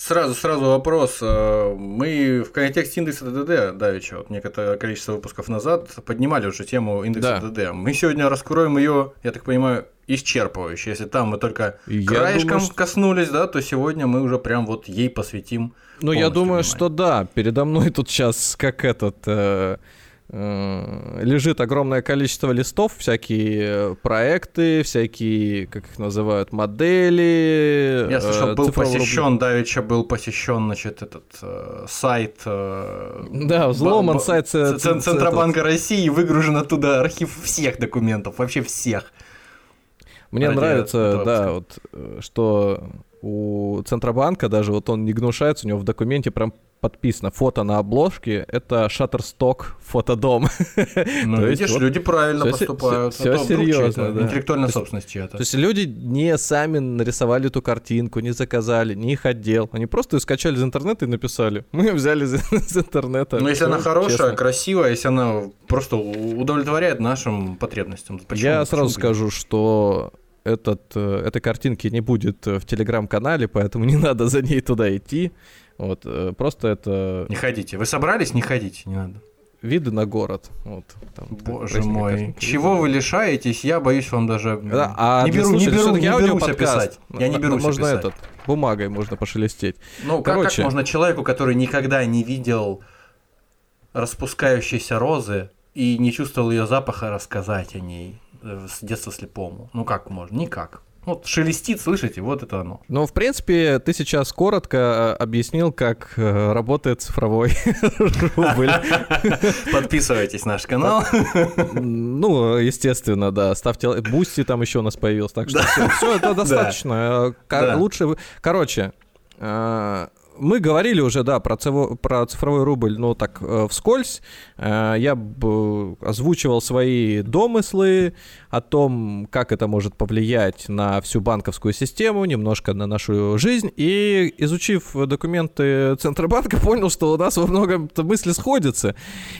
Сразу, сразу вопрос. Э, Мы в контексте индекса ДДД, давеча, вот некоторое количество выпусков назад, поднимали уже тему индекса Да. ДДД. Мы сегодня раскроем ее, я так понимаю, исчерпывающе. Если там мы только Я краешком думаю, что- коснулись, да, то сегодня мы уже прям вот ей посвятим. Ну, я думаю, внимание. что да, передо мной тут сейчас как этот... э, лежит огромное количество листов, всякие э, проекты, всякие, как их называют, модели. Я слышал, э, был посещен, давеча был посещен, значит, этот э, сайт. э, Да, взломан сайт Центробанка России, выгружен оттуда архив всех документов, вообще всех. Мне ради нравится, да, вот, э, что у Центробанка даже вот он не гнушается, у него в документе прям подписано фото на обложке, это Shutterstock фотодом. Ну, видишь, вот люди правильно всё се- поступают. вдруг серьёзно, чья-то да. Интеллектуальная собственность чья-то. То есть люди не сами нарисовали эту картинку, не заказали, не их отдел. Они просто ее скачали из интернета и написали. Мы ее взяли из, из интернета. Но если Всё она хорошая, честно. красивая, если она просто удовлетворяет нашим потребностям. почему- Я почему сразу бы скажу, что этот, э, этой картинки не будет в телеграм-канале, поэтому не надо за ней туда идти. Вот, э, просто это Не ходите. Вы собрались? Не ходите, не надо. виды на город. Вот, там, Боже красивая мой. Чего вы лишаетесь, я боюсь вам даже... Да, а не беру, не беру, не берусь описать. Я не берусь Можно описать. этот, бумагой можно пошелестеть. Ну, как, Короче. как можно человеку, который никогда не видел распускающейся розы и не чувствовал ее запаха, рассказать о ней э, с детства слепому? Ну, как можно? Никак. Вот шелестит, слышите, вот это оно. Ну, в принципе, ты сейчас коротко э, объяснил, как э, работает цифровой рубль. Подписывайтесь на наш канал. Ну, естественно, да. Ставьте лайк. Бусти там еще у нас появился. Так что все, это достаточно. Э. Лучше... Короче, мы говорили уже, да, про, цифро- про цифровой рубль, ну, так, э, вскользь. Э, Я б, озвучивал свои домыслы о том, как это может повлиять на всю банковскую систему, немножко на нашу жизнь. И, изучив документы Центробанка, понял, что у нас во многом мысли сходятся.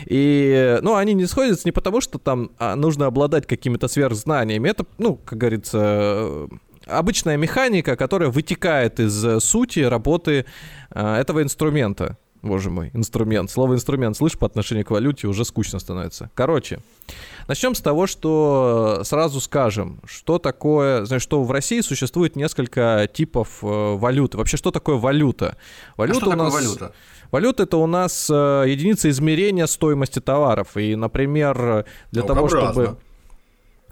И, ну, они не сходятся не потому, что там а, нужно обладать какими-то сверхзнаниями. Это, ну, как говорится, э, обычная механика, которая вытекает из э, сути работы э, этого инструмента. Боже мой, инструмент. Слово инструмент, слышь, по отношению к валюте уже скучно становится. Короче, начнем с того, что сразу скажем, что такое, знаешь, что в России существует несколько типов э, валюты. Вообще, что такое валюта? А Валюта что у нас- валюта? Валюта это у нас э, единица измерения стоимости товаров. И, например, для того, чтобы...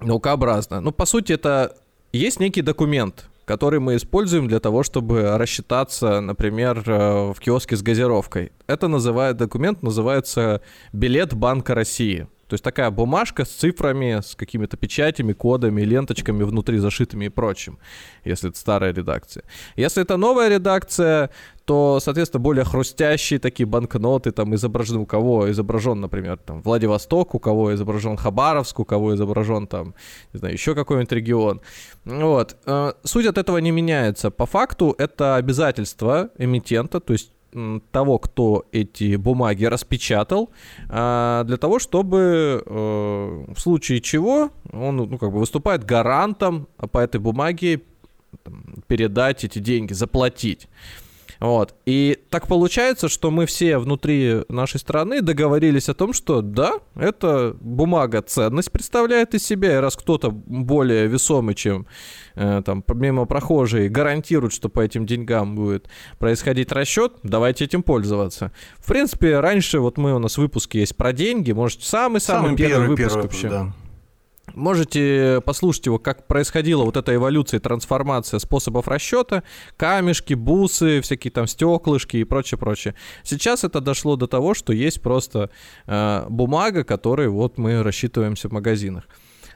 Наукообразно. Ну, по сути, это есть некий документ, который мы используем для того, чтобы рассчитаться, например, э, в киоске с газировкой. Это называет, документ называется билет Банка России. То есть такая бумажка с цифрами, с какими-то печатями, кодами, ленточками внутри зашитыми и прочим, если это старая редакция. Если это новая редакция, то, соответственно, более хрустящие такие банкноты, там изображены у кого изображен, например, там Владивосток, у кого изображен Хабаровск, у кого изображен там, не знаю, еще какой-нибудь регион. Вот. Э, Суть от этого не меняется. По факту это обязательство эмитента, то есть того, кто эти бумаги распечатал, а, для того, чтобы э, в случае чего он ну, как бы выступает гарантом по этой бумаге передать эти деньги, заплатить. Вот. И так получается, что мы все внутри нашей страны договорились о том, что да, эта бумага ценность представляет из себя, и раз кто-то более весомый, чем э, там помимо прохожий, гарантирует, что по этим деньгам будет происходить расчет, давайте этим пользоваться. В принципе, раньше вот мы у нас выпуски есть про деньги, может самый-самый первый, выпуск вообще. да. Можете послушать его, как происходила вот эта эволюция трансформация способов расчета, камешки, бусы, всякие там стеклышки и прочее, прочее. Сейчас это дошло до того, что есть просто э, бумага, которой вот мы рассчитываемся в магазинах.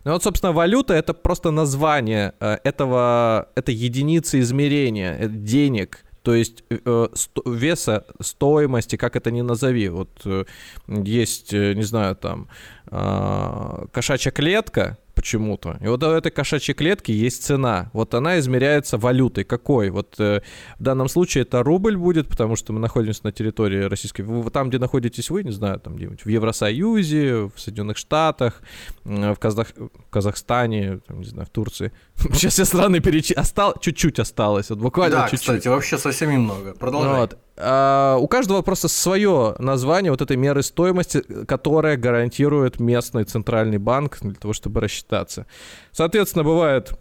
Ну вот, собственно, валюта это просто название э, этого, этой единицы измерения э, денег. То есть э, сто, веса, стоимости, как это ни назови. Вот э, есть, э, не знаю, там, э, кошачья клетка, почему-то. И вот у этой кошачьей клетки есть цена. Вот она измеряется валютой. Какой? Вот э, в данном случае это рубль будет, потому что мы находимся на территории российской. Вы, там, где находитесь вы, не знаю, там где-нибудь в Евросоюзе, в Соединенных Штатах, в, Казах... в Казахстане, там, не знаю, в Турции. Сейчас все страны перечислили. Остал... Чуть-чуть осталось. Вот буквально да, чуть-чуть. кстати, вообще совсем немного. Продолжай. Вот. А, у каждого просто свое название вот этой меры стоимости, которая гарантирует местный центральный банк для того, чтобы рассчитаться. Соответственно, бывают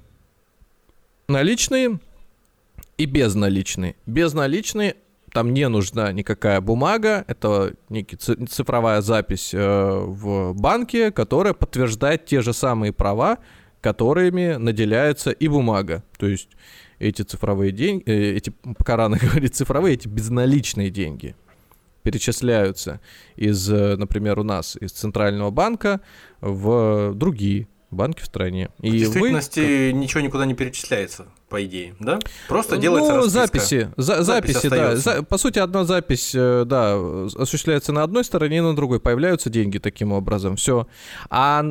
наличные и безналичные. Безналичные там не нужна никакая бумага, это некий цифровая запись э, в банке, которая подтверждает те же самые права, которыми наделяется и бумага. То есть эти цифровые деньги, э, эти, пока рано говорить цифровые, эти безналичные деньги перечисляются из, э, например, у нас из Центрального банка в другие банки в стране. И в действительности вы... ничего никуда не перечисляется, по идее, да? Просто делается ну, записи, за, записи, да. За, по сути, одна запись, э, да, осуществляется на одной стороне и на другой. Появляются деньги таким образом. Все. А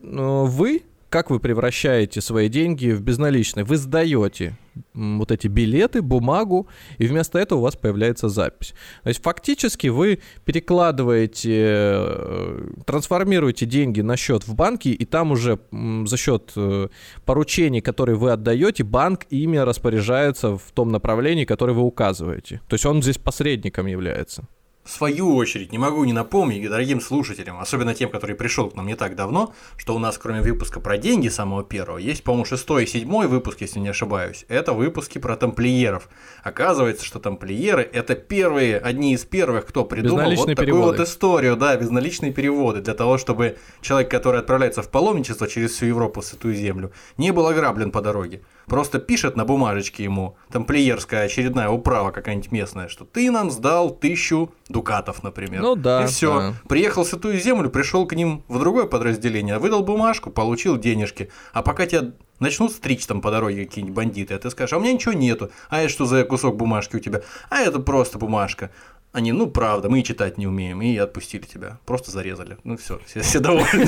вы как вы превращаете свои деньги в безналичные? Вы сдаете вот эти билеты, бумагу, и вместо этого у вас появляется запись. То есть фактически вы перекладываете, э, трансформируете деньги на счет в банке, и там уже за счет э, поручений, которые вы отдаете, банк ими распоряжается в том направлении, которое вы указываете. То есть он здесь посредником является. В свою очередь, не могу не напомнить дорогим слушателям, особенно тем, который пришел к нам не так давно, что у нас кроме выпуска про деньги самого первого, есть, по-моему, шестой и седьмой выпуск, если не ошибаюсь. Это выпуски про тамплиеров. Оказывается, что тамплиеры – это первые, одни из первых, кто придумал вот такую переводы. вот историю, да, безналичные переводы, для того, чтобы человек, который отправляется в паломничество через всю Европу, Святую Землю, не был ограблен по дороге. Просто пишет на бумажечке ему, тамплиерская очередная управа какая-нибудь местная, что ты нам сдал тысячу дукатов, например. Ну да. И все. Да. Приехал в Святую Землю, пришел к ним в другое подразделение, выдал бумажку, получил денежки. А пока тебя начнут стричь там по дороге какие-нибудь бандиты, а ты скажешь, а у меня ничего нету. А это что за кусок бумажки у тебя? А это просто бумажка. Они, ну правда, мы и читать не умеем, и отпустили тебя. Просто зарезали. Ну все, все, все довольны.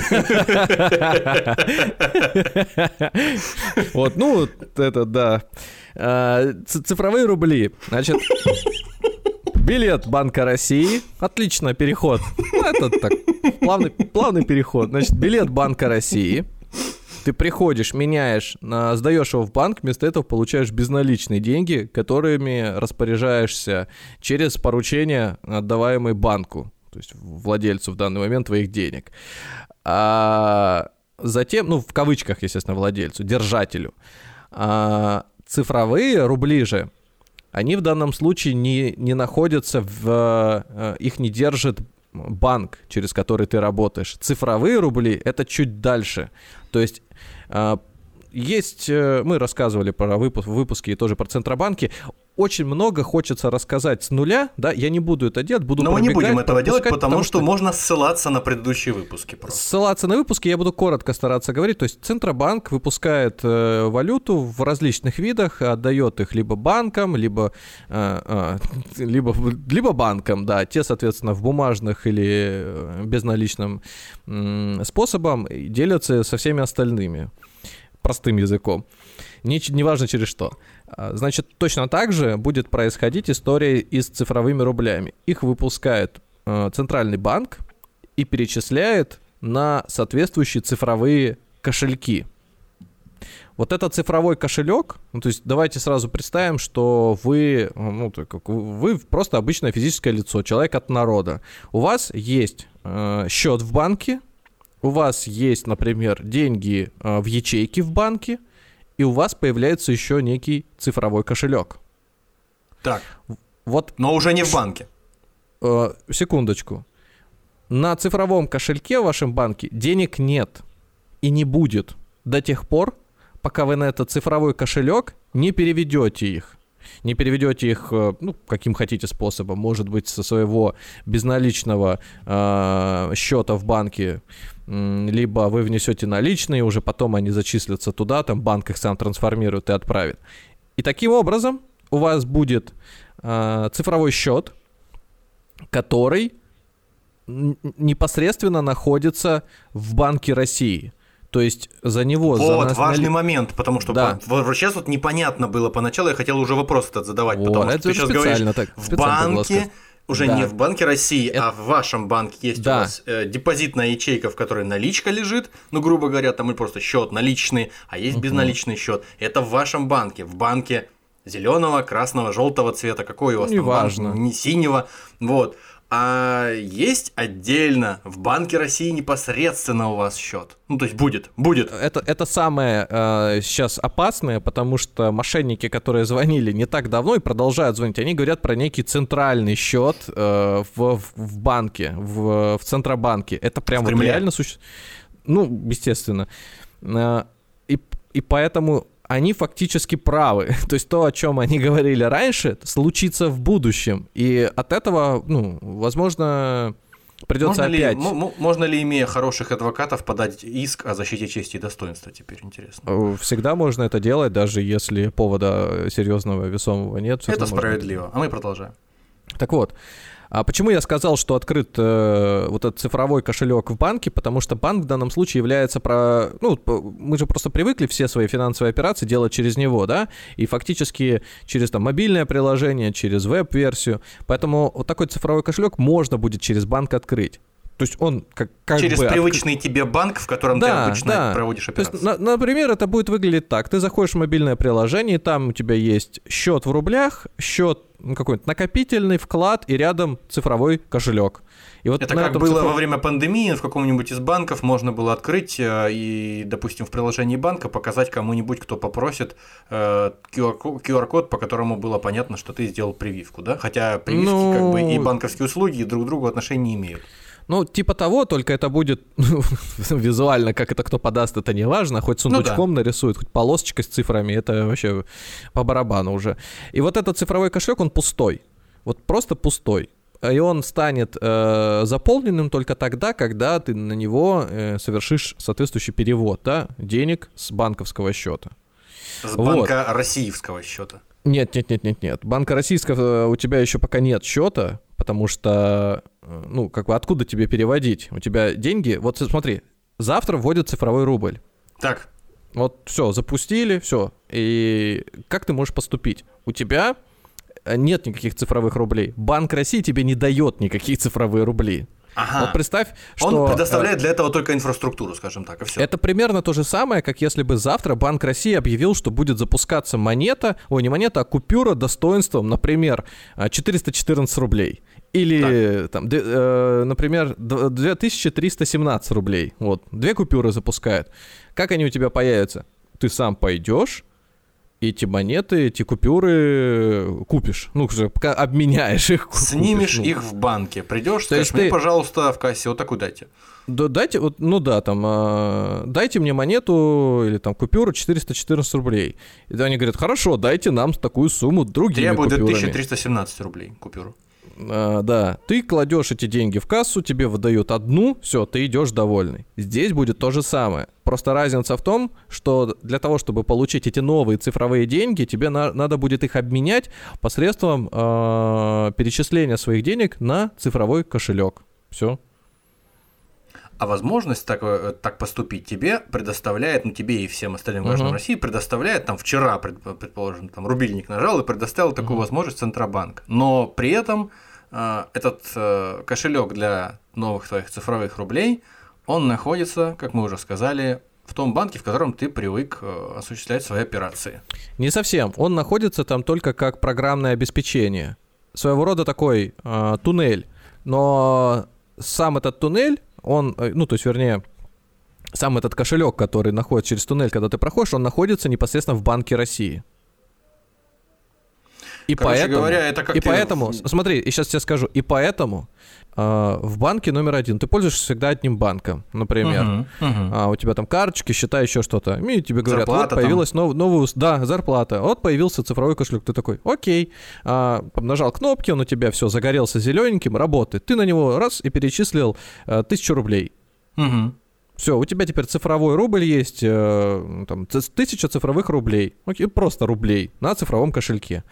Вот, ну, это да. А, цифровые рубли. Значит, билет Банка России. Отлично, переход. Ну, это так, плавный, плавный переход. Значит, билет Банка России – ты приходишь, меняешь, сдаешь его в банк, вместо этого получаешь безналичные деньги, которыми распоряжаешься через поручение, отдаваемое банку, то есть владельцу в данный момент твоих денег. А затем, ну, в кавычках, естественно, владельцу, держателю. А цифровые рубли же, они в данном случае не, не находятся в... Э, их не держит банк, через который ты работаешь. Цифровые рубли — это чуть дальше. То есть есть, э, мы рассказывали про выпуск, выпуски и тоже про Центробанки. Очень много хочется рассказать с нуля, да, я не буду это делать, буду Но мы не будем этого делать, потому, потому что, что можно ссылаться на предыдущие выпуски. Просто. Ссылаться на выпуски я буду коротко стараться говорить. То есть Центробанк выпускает э, валюту в различных видах, отдает их либо банкам, либо, э, э, либо, либо банкам, да, те, соответственно, в бумажных или э, безналичным э, способом делятся со всеми остальными простым языком. Не, неважно через что. А, значит, точно так же будет происходить история и с цифровыми рублями. Их выпускает э, центральный банк и перечисляет на соответствующие цифровые кошельки. Вот этот цифровой кошелек, ну, то есть давайте сразу представим, что вы, ну, вы просто обычное физическое лицо, человек от народа. У вас есть э, счет в банке, у вас есть, например, деньги э, в ячейке в банке, и у вас появляется еще некий цифровой кошелек. Так. Вот. Но уже не в банке. Э, секундочку. На цифровом кошельке в вашем банке денег нет и не будет до тех пор, пока вы на этот цифровой кошелек не переведете их не переведете их, э, ну, каким хотите способом, может быть, со своего безналичного э, счета в банке, либо вы внесете наличные, уже потом они зачислятся туда, там банк их сам трансформирует и отправит. И таким образом у вас будет э, цифровой счет, который непосредственно находится в Банке России. То есть за него... Вот, за нас важный момент, потому что да. вот сейчас вот непонятно было поначалу, я хотел уже вопрос этот задавать, вот, потому что ты сейчас говоришь, так, в банке, уже да. не в Банке России, это... а в вашем банке есть да. у вас э, депозитная ячейка, в которой наличка лежит, ну, грубо говоря, там и просто счет наличный, а есть uh-huh. безналичный счет. Это в вашем банке, в банке зеленого, красного, желтого цвета, какой у вас не там важно. банк, не синего, вот. А есть отдельно в Банке России непосредственно у вас счет. Ну, то есть будет, будет. Это, это самое э, сейчас опасное, потому что мошенники, которые звонили не так давно и продолжают звонить, они говорят про некий центральный счет э, в, в банке, в, в Центробанке. Это прям вот реально существует. Ну, естественно. Э, и, и поэтому они фактически правы. То есть то, о чем они говорили раньше, случится в будущем. И от этого, ну, возможно, придется можно опять... Ли, можно ли, имея хороших адвокатов, подать иск о защите чести и достоинства теперь, интересно? Всегда можно это делать, даже если повода серьезного, весомого нет. Это справедливо. А мы продолжаем. Так вот, а почему я сказал, что открыт э, вот этот цифровой кошелек в банке? Потому что банк в данном случае является про... Ну, мы же просто привыкли все свои финансовые операции делать через него, да? И фактически через там мобильное приложение, через веб-версию. Поэтому вот такой цифровой кошелек можно будет через банк открыть. То есть он как, как Через бы привычный от... тебе банк, в котором да, ты обычно да. проводишь операции. То есть, на, например, это будет выглядеть так. Ты заходишь в мобильное приложение, там у тебя есть счет в рублях, счет какой-нибудь накопительный вклад и рядом цифровой кошелек. И вот это как было цифров... во время пандемии, в каком-нибудь из банков можно было открыть э, и, допустим, в приложении банка показать кому-нибудь, кто попросит QR-код, QR по которому было понятно, что ты сделал прививку, да? Хотя прививки ну... как бы и банковские услуги друг к другу отношения не имеют. Ну, типа того, только это будет ну, визуально, как это кто подаст, это не важно. Хоть сундучком ну, да. нарисует, хоть полосочкой с цифрами, это вообще по барабану уже. И вот этот цифровой кошелек, он пустой. Вот просто пустой. И он станет э, заполненным только тогда, когда ты на него э, совершишь соответствующий перевод да, денег с банковского счета. С банка вот. российского счета. Нет, нет, нет, нет, нет. Банка российского у тебя еще пока нет счета, потому что Э, ну, как бы откуда тебе переводить? У тебя деньги, вот смотри, завтра вводят цифровой рубль. Так. Вот все, запустили, все. И как ты можешь поступить? У тебя э, нет никаких цифровых рублей. Банк России тебе не дает никаких цифровые рубли. Ага. Вот представь, что... Он предоставляет для этого только инфраструктуру, скажем так, и все. Это примерно то же самое, как если бы завтра Банк России объявил, что будет запускаться монета, ой, не монета, а купюра достоинством, например, 414 рублей. Или, так. там, э, например, 2317 рублей. Вот, две купюры запускают. Как они у тебя появятся? Ты сам пойдешь, эти монеты, эти купюры купишь. Ну, уже обменяешь их. Снимешь купишь, ну. их в банке. Придешь, скажешь, мне, ты... пожалуйста, в кассе вот такую дайте. Да, дайте, вот, ну да, там, э, дайте мне монету или там купюру 414 рублей. И они говорят, хорошо, дайте нам такую сумму другими Требуют купюрами. 1317 рублей купюру. А, да, ты кладешь эти деньги в кассу, тебе выдают одну, все, ты идешь довольный. Здесь будет то же самое. Просто разница в том, что для того, чтобы получить эти новые цифровые деньги, тебе на, надо будет их обменять посредством э, перечисления своих денег на цифровой кошелек. Все. А возможность так, э, так поступить тебе предоставляет, ну тебе и всем остальным гражданам uh-huh. России предоставляет, там вчера, предположим, там рубильник нажал и предоставил такую uh-huh. возможность Центробанк. Но при этом этот э, кошелек для новых твоих цифровых рублей, он находится, как мы уже сказали, в том банке, в котором ты привык э, осуществлять свои операции. Не совсем. Он находится там только как программное обеспечение. Своего рода такой э, туннель. Но сам этот туннель он, э, ну, то есть, вернее, сам этот кошелек, который находится через туннель, когда ты проходишь, он находится непосредственно в Банке России. И Короче поэтому, говоря, это как и поэтому, смотри, сейчас тебе скажу, и поэтому э, в банке номер один ты пользуешься всегда одним банком, например, uh-huh, uh-huh. А, у тебя там карточки, счета, еще что-то, и тебе говорят, зарплата вот появилась нов, новая, да, зарплата, вот появился цифровой кошелек, ты такой, окей, а, нажал кнопки, он у тебя все загорелся зелененьким, работает, ты на него раз и перечислил а, тысячу рублей. Uh-huh. Все, у тебя теперь цифровой рубль есть, э, там, тысяча цифровых рублей, окей, просто рублей на цифровом кошельке.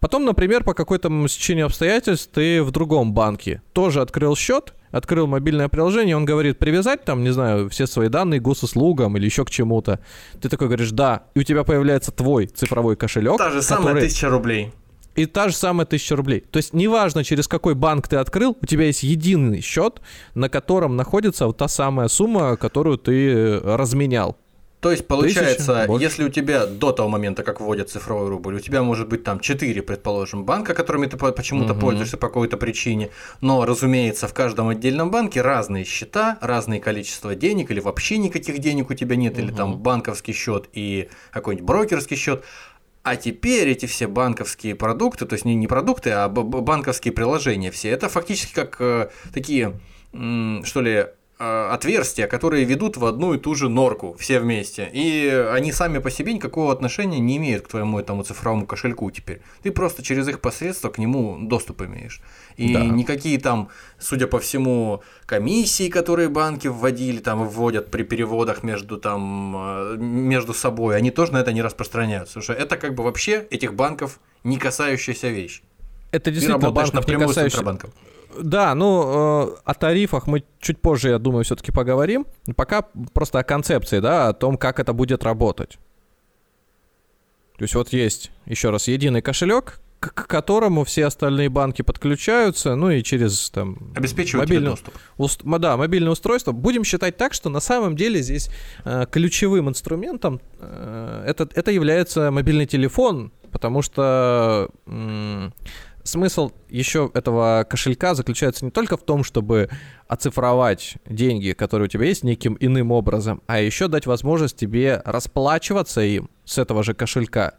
Потом, например, по какой-то стечению обстоятельств ты в другом банке тоже открыл счет, открыл мобильное приложение, он говорит, привязать там, не знаю, все свои данные госуслугам или еще к чему-то. Ты такой говоришь, да, и у тебя появляется твой цифровой кошелек. Та же самая который... тысяча рублей. И та же самая тысяча рублей. То есть неважно, через какой банк ты открыл, у тебя есть единый счет, на котором находится вот та самая сумма, которую ты э, разменял. То есть, получается, Тысяча, если у тебя до того момента, как вводят цифровой рубль, у тебя может быть там 4, предположим, банка, которыми ты почему-то угу. пользуешься по какой-то причине, но, разумеется, в каждом отдельном банке разные счета, разное количество денег, или вообще никаких денег у тебя нет, угу. или там банковский счет и какой-нибудь брокерский счет. А теперь эти все банковские продукты, то есть не, не продукты, а банковские приложения все, это фактически как э, такие, что ли, Э, отверстия, которые ведут в одну и ту же норку все вместе. И они сами по себе никакого отношения не имеют к твоему этому цифровому кошельку теперь. Ты просто через их посредство к нему доступ имеешь. И да. никакие там, судя по всему, комиссии, которые банки вводили, там вводят при переводах между, там, э, между собой, они тоже на это не распространяются. Потому что это как бы вообще этих банков не касающаяся вещь. Это действительно банков напрямую не касающийся... с Центробанком. Да, ну, э, о тарифах мы чуть позже, я думаю, все-таки поговорим. Пока просто о концепции, да, о том, как это будет работать. То есть вот есть, еще раз, единый кошелек, к которому все остальные банки подключаются, ну и через там... Обеспечивают мобильный, доступ. Уст, да, мобильное устройство. Будем считать так, что на самом деле здесь э, ключевым инструментом э, это, это является мобильный телефон, потому что... Э, смысл еще этого кошелька заключается не только в том, чтобы оцифровать деньги, которые у тебя есть, неким иным образом, а еще дать возможность тебе расплачиваться им с этого же кошелька,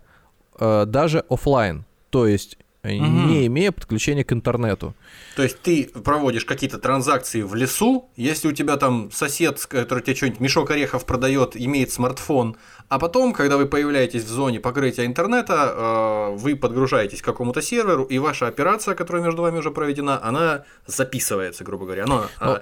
э, даже офлайн. То есть угу. не имея подключения к интернету. То есть ты проводишь какие-то транзакции в лесу, если у тебя там сосед, который тебе что-нибудь мешок орехов продает, имеет смартфон, а потом, когда вы появляетесь в зоне покрытия интернета, э, вы подгружаетесь к какому-то серверу, и ваша операция, которая между вами уже проведена, она записывается, грубо говоря, она ну,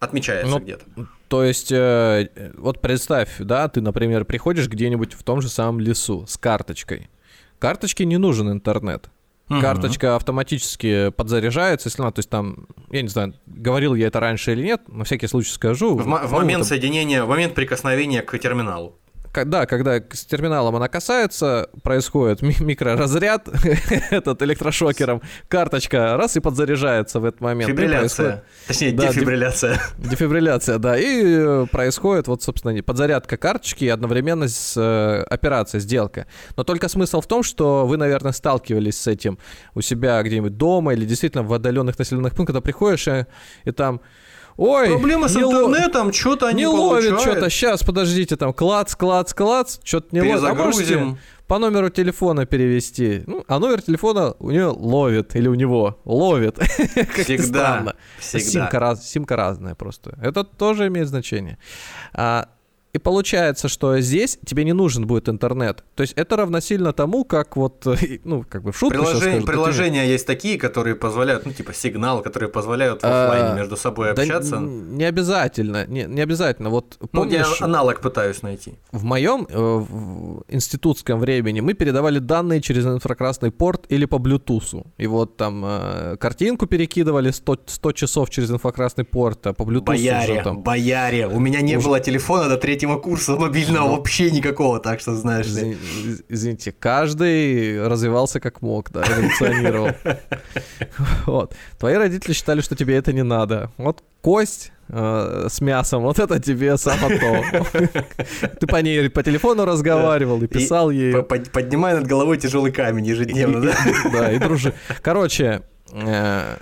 отмечается ну, где-то. То есть, э, вот представь, да, ты, например, приходишь где-нибудь в том же самом лесу с карточкой. Карточке не нужен интернет. Угу. Карточка автоматически подзаряжается, если надо, то есть там, я не знаю, говорил я это раньше или нет, на всякий случай скажу. В, в момент это... соединения, в момент прикосновения к терминалу да, когда с терминалом она касается, происходит микроразряд этот электрошокером, карточка раз и подзаряжается в этот момент. Фибрилляция. Точнее, да, дефибрилляция. Дефибрилляция, да. И э, происходит вот, собственно, подзарядка карточки и одновременно с э, операцией, сделка. Но только смысл в том, что вы, наверное, сталкивались с этим у себя где-нибудь дома или действительно в отдаленных населенных пунктах, когда приходишь и, и там Ой, Проблема с интернетом, что-то они не ловит что-то. Сейчас, подождите, там клац, клац, клац, что-то не ловит. А можете по номеру телефона перевести? Ну, а номер телефона у нее ловит, или у него ловит. Всегда. Всегда. Симка, раз, симка разная просто. Это тоже имеет значение. А, и получается, что здесь тебе не нужен будет интернет. То есть это равносильно тому, как вот, ну, как бы в шутку Приложение, скажу, Приложения такими... есть такие, которые позволяют, ну, типа сигнал, которые позволяют в офлайне а, между собой да общаться. Не обязательно, не, не обязательно. Вот помнишь, ну, я аналог пытаюсь найти. В моем э, в институтском времени мы передавали данные через инфракрасный порт или по Bluetooth. И вот там э, картинку перекидывали 100, 100 часов через инфракрасный порт, а по Bluetooth бояре, уже там... Бояре, у меня не уже... было телефона до третьего третьего курса мобильного ну, вообще никакого, так что знаешь ли. Извините, каждый развивался как мог, да, эволюционировал. Вот. Твои родители считали, что тебе это не надо. Вот кость э, с мясом, вот это тебе само то. Ты по ней по телефону разговаривал и писал ей. Поднимай над головой тяжелый камень ежедневно, да? Да, и дружи. Короче, э,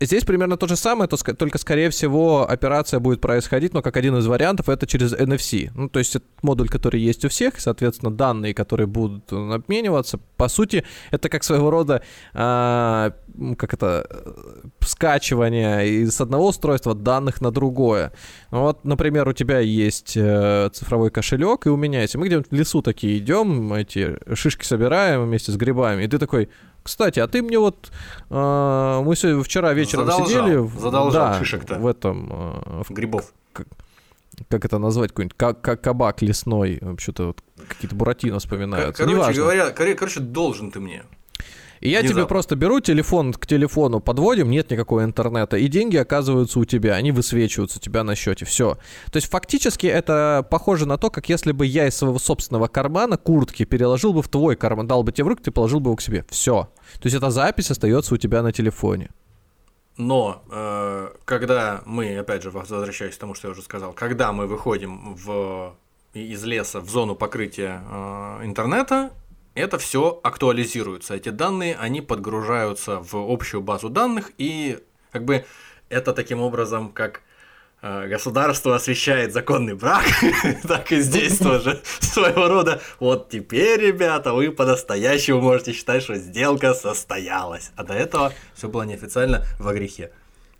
Здесь примерно то же самое, только, скорее всего, операция будет происходить, но как один из вариантов, это через NFC. Ну, то есть это модуль, который есть у всех, соответственно, данные, которые будут обмениваться. По сути, это как своего рода, а, как это, скачивание из одного устройства данных на другое. Ну, вот, например, у тебя есть э, цифровой кошелек, и у меня есть. Мы где-нибудь в лесу такие идем, эти шишки собираем вместе с грибами, и ты такой, кстати, а ты мне вот... Э, мы сегодня, вчера вечером задолжал, сидели... Задолжал да, шишек-то. В этом... Э, в, Грибов. как это назвать, какой-нибудь как, как кабак лесной, вообще-то вот какие-то буратино вспоминаются. Короче Неважно. говоря, короче, должен ты мне. И я тебе просто беру телефон к телефону, подводим, нет никакого интернета, и деньги оказываются у тебя, они высвечиваются у тебя на счете, все. То есть фактически это похоже на то, как если бы я из своего собственного кармана куртки переложил бы в твой карман, дал бы тебе в руки, ты положил бы его к себе. Все. То есть эта запись остается у тебя на телефоне. Но э, когда мы, опять же, возвращаясь к тому, что я уже сказал, когда мы выходим в, из леса в зону покрытия э, интернета, это все актуализируется. Эти данные, они подгружаются в общую базу данных, и как бы это таким образом, как э, государство освещает законный брак, так и здесь тоже своего рода. Вот теперь, ребята, вы по-настоящему можете считать, что сделка состоялась. А до этого все было неофициально во грехе.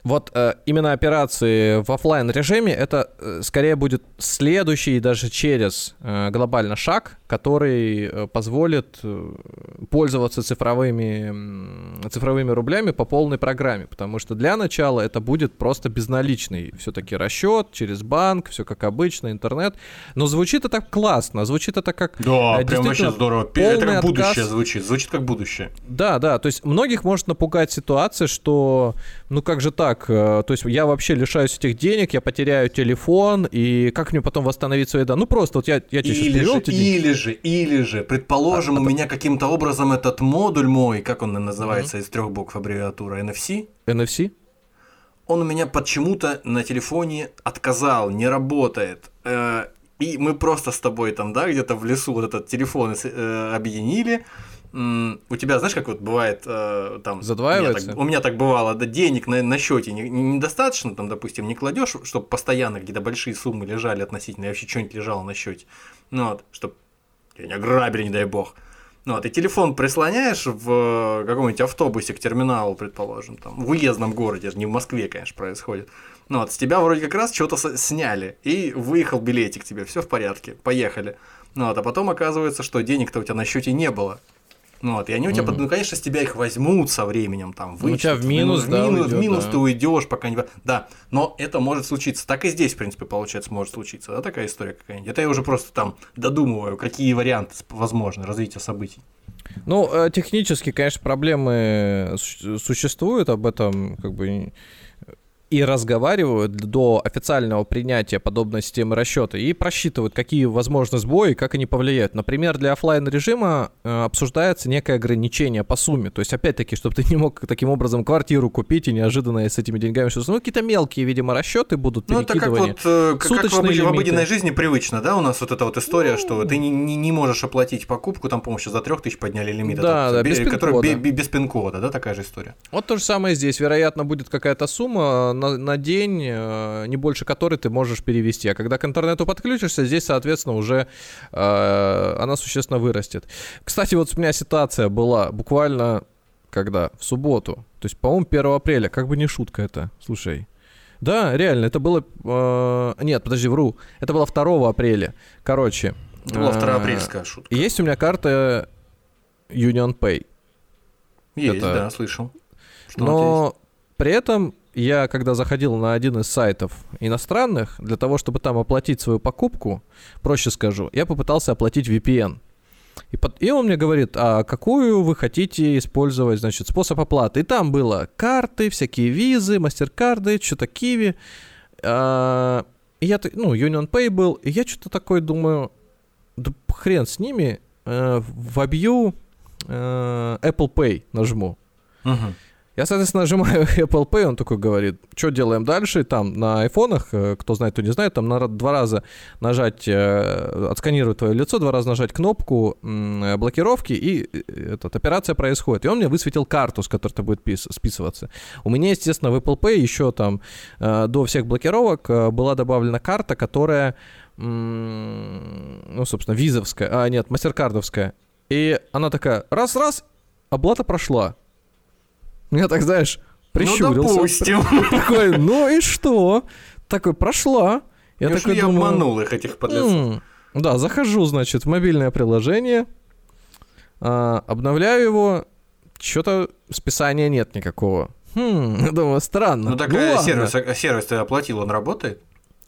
Вот э, именно операции в оффлайн режиме это э, скорее будет следующий даже через э, глобально шаг, который э, позволит э, пользоваться цифровыми, цифровыми рублями по полной программе, потому что для начала это будет просто безналичный все-таки расчет через банк, все как обычно, интернет. Но звучит это классно, звучит это как Да, э, прям вообще здорово. Это как будущее отказ звучит. Звучит как будущее. да, да, то есть многих может напугать ситуация, что, ну как же так, то есть я вообще лишаюсь этих денег, я потеряю телефон, и как мне потом восстановить свои данные? Ну просто вот я, я тебе сейчас Или перевел же, эти деньги. или же, или же, предположим, у меня каким-то образом этот модуль мой, как он называется из трех букв аббревиатура NFC, NFC? он у меня почему-то на телефоне отказал, не работает. Э, И мы просто с тобой там, да, где-то в лесу вот этот телефон э, объединили. М, У тебя, знаешь, как вот бывает э, там... Задваивается? У меня так, у меня так бывало, да, денег на, на счете не- не- недостаточно, там, допустим, не кладешь, чтобы постоянно где-то большие суммы лежали относительно, и вообще что-нибудь лежало на счете. Ну вот, чтобы тебя не ограбили, не дай бог. Ну, а ты телефон прислоняешь в э, каком-нибудь автобусе к терминалу, предположим, там, в уездном городе, не в Москве, конечно, происходит. Ну, вот, с тебя вроде как раз что-то сняли, и выехал билетик тебе, все в порядке, поехали. Ну, вот, а потом оказывается, что денег-то у тебя на счете не было. Ну, вот, и они у тебя, под- ну, конечно, с тебя их возьмут со временем, там, Ну, у тебя в минус, в да, минус, в уйдёт, минус да. ты уйдешь, пока не... Да, но это может случиться. Так и здесь, в принципе, получается, может случиться. Да, такая история какая-нибудь. Это я уже просто там додумываю, какие варианты возможны развития событий. Ну, э, технически, конечно, проблемы су- существуют, об этом как бы и разговаривают до официального принятия подобной системы расчета и просчитывают, какие возможны сбои, как они повлияют. Например, для оффлайн режима э, обсуждается некое ограничение по сумме. То есть, опять-таки, чтобы ты не мог таким образом квартиру купить и неожиданно с этими деньгами что-то. Ну, какие-то мелкие, видимо, расчеты будут, Ну, это как вот э, как, как в, обыч- в обыденной жизни привычно, да, у нас вот эта вот история, что ты не, не, не можешь оплатить покупку, там, по-моему, сейчас за 3000 подняли лимит, Да, этот, да, бе- без который пин-кода. бе- бе- без пин-кода, да, такая же история. Вот то же самое здесь. Вероятно, будет какая-то сумма на, на день, э, не больше которой ты можешь перевести. А когда к интернету подключишься, здесь, соответственно, уже э, она существенно вырастет. Кстати, вот у меня ситуация была буквально когда? В субботу. То есть, по-моему, 1 апреля. Как бы не шутка это. Слушай. Да, реально, это было... э, нет, подожди, вру. Это было 2 апреля. Короче. Это была э, второапрельская шутка. Есть у меня карта Union Pay. Есть, это- да, слышал. Что Но при этом я, когда заходил на один из сайтов иностранных, для того, чтобы там оплатить свою покупку, проще скажу, я попытался оплатить VPN. И, под- и он мне говорит, а какую вы хотите использовать, значит, способ оплаты. И там было карты, всякие визы, мастеркарды, что-то киви. А, и я, ну, Union Pay был, и я что-то такое думаю, да хрен с ними, э, вобью э, Apple Pay нажму. есть? Я, соответственно, нажимаю Apple Pay, он такой говорит, что делаем дальше? Там на айфонах, э, кто знает, кто не знает, там надо два раза нажать, э, отсканировать твое лицо, два раза нажать кнопку э, блокировки, и этот, операция происходит. И он мне высветил карту, с которой это будет пис- списываться. У меня, естественно, в Apple Pay еще там до всех блокировок была добавлена карта, которая, ну, собственно, визовская, а, нет, мастеркардовская. И она такая, раз-раз, оплата прошла. Я так, знаешь, прищурился. Ну, допустим. Такой, ну и что? Такой, прошла. Я Неужели такой я думаю, обманул их, этих подлецов. «М, Да, захожу, значит, в мобильное приложение, а, обновляю его, что-то списания нет никакого. Хм, думаю, странно. Ну, такая ладно. сервис, а сервис ты оплатил, он работает?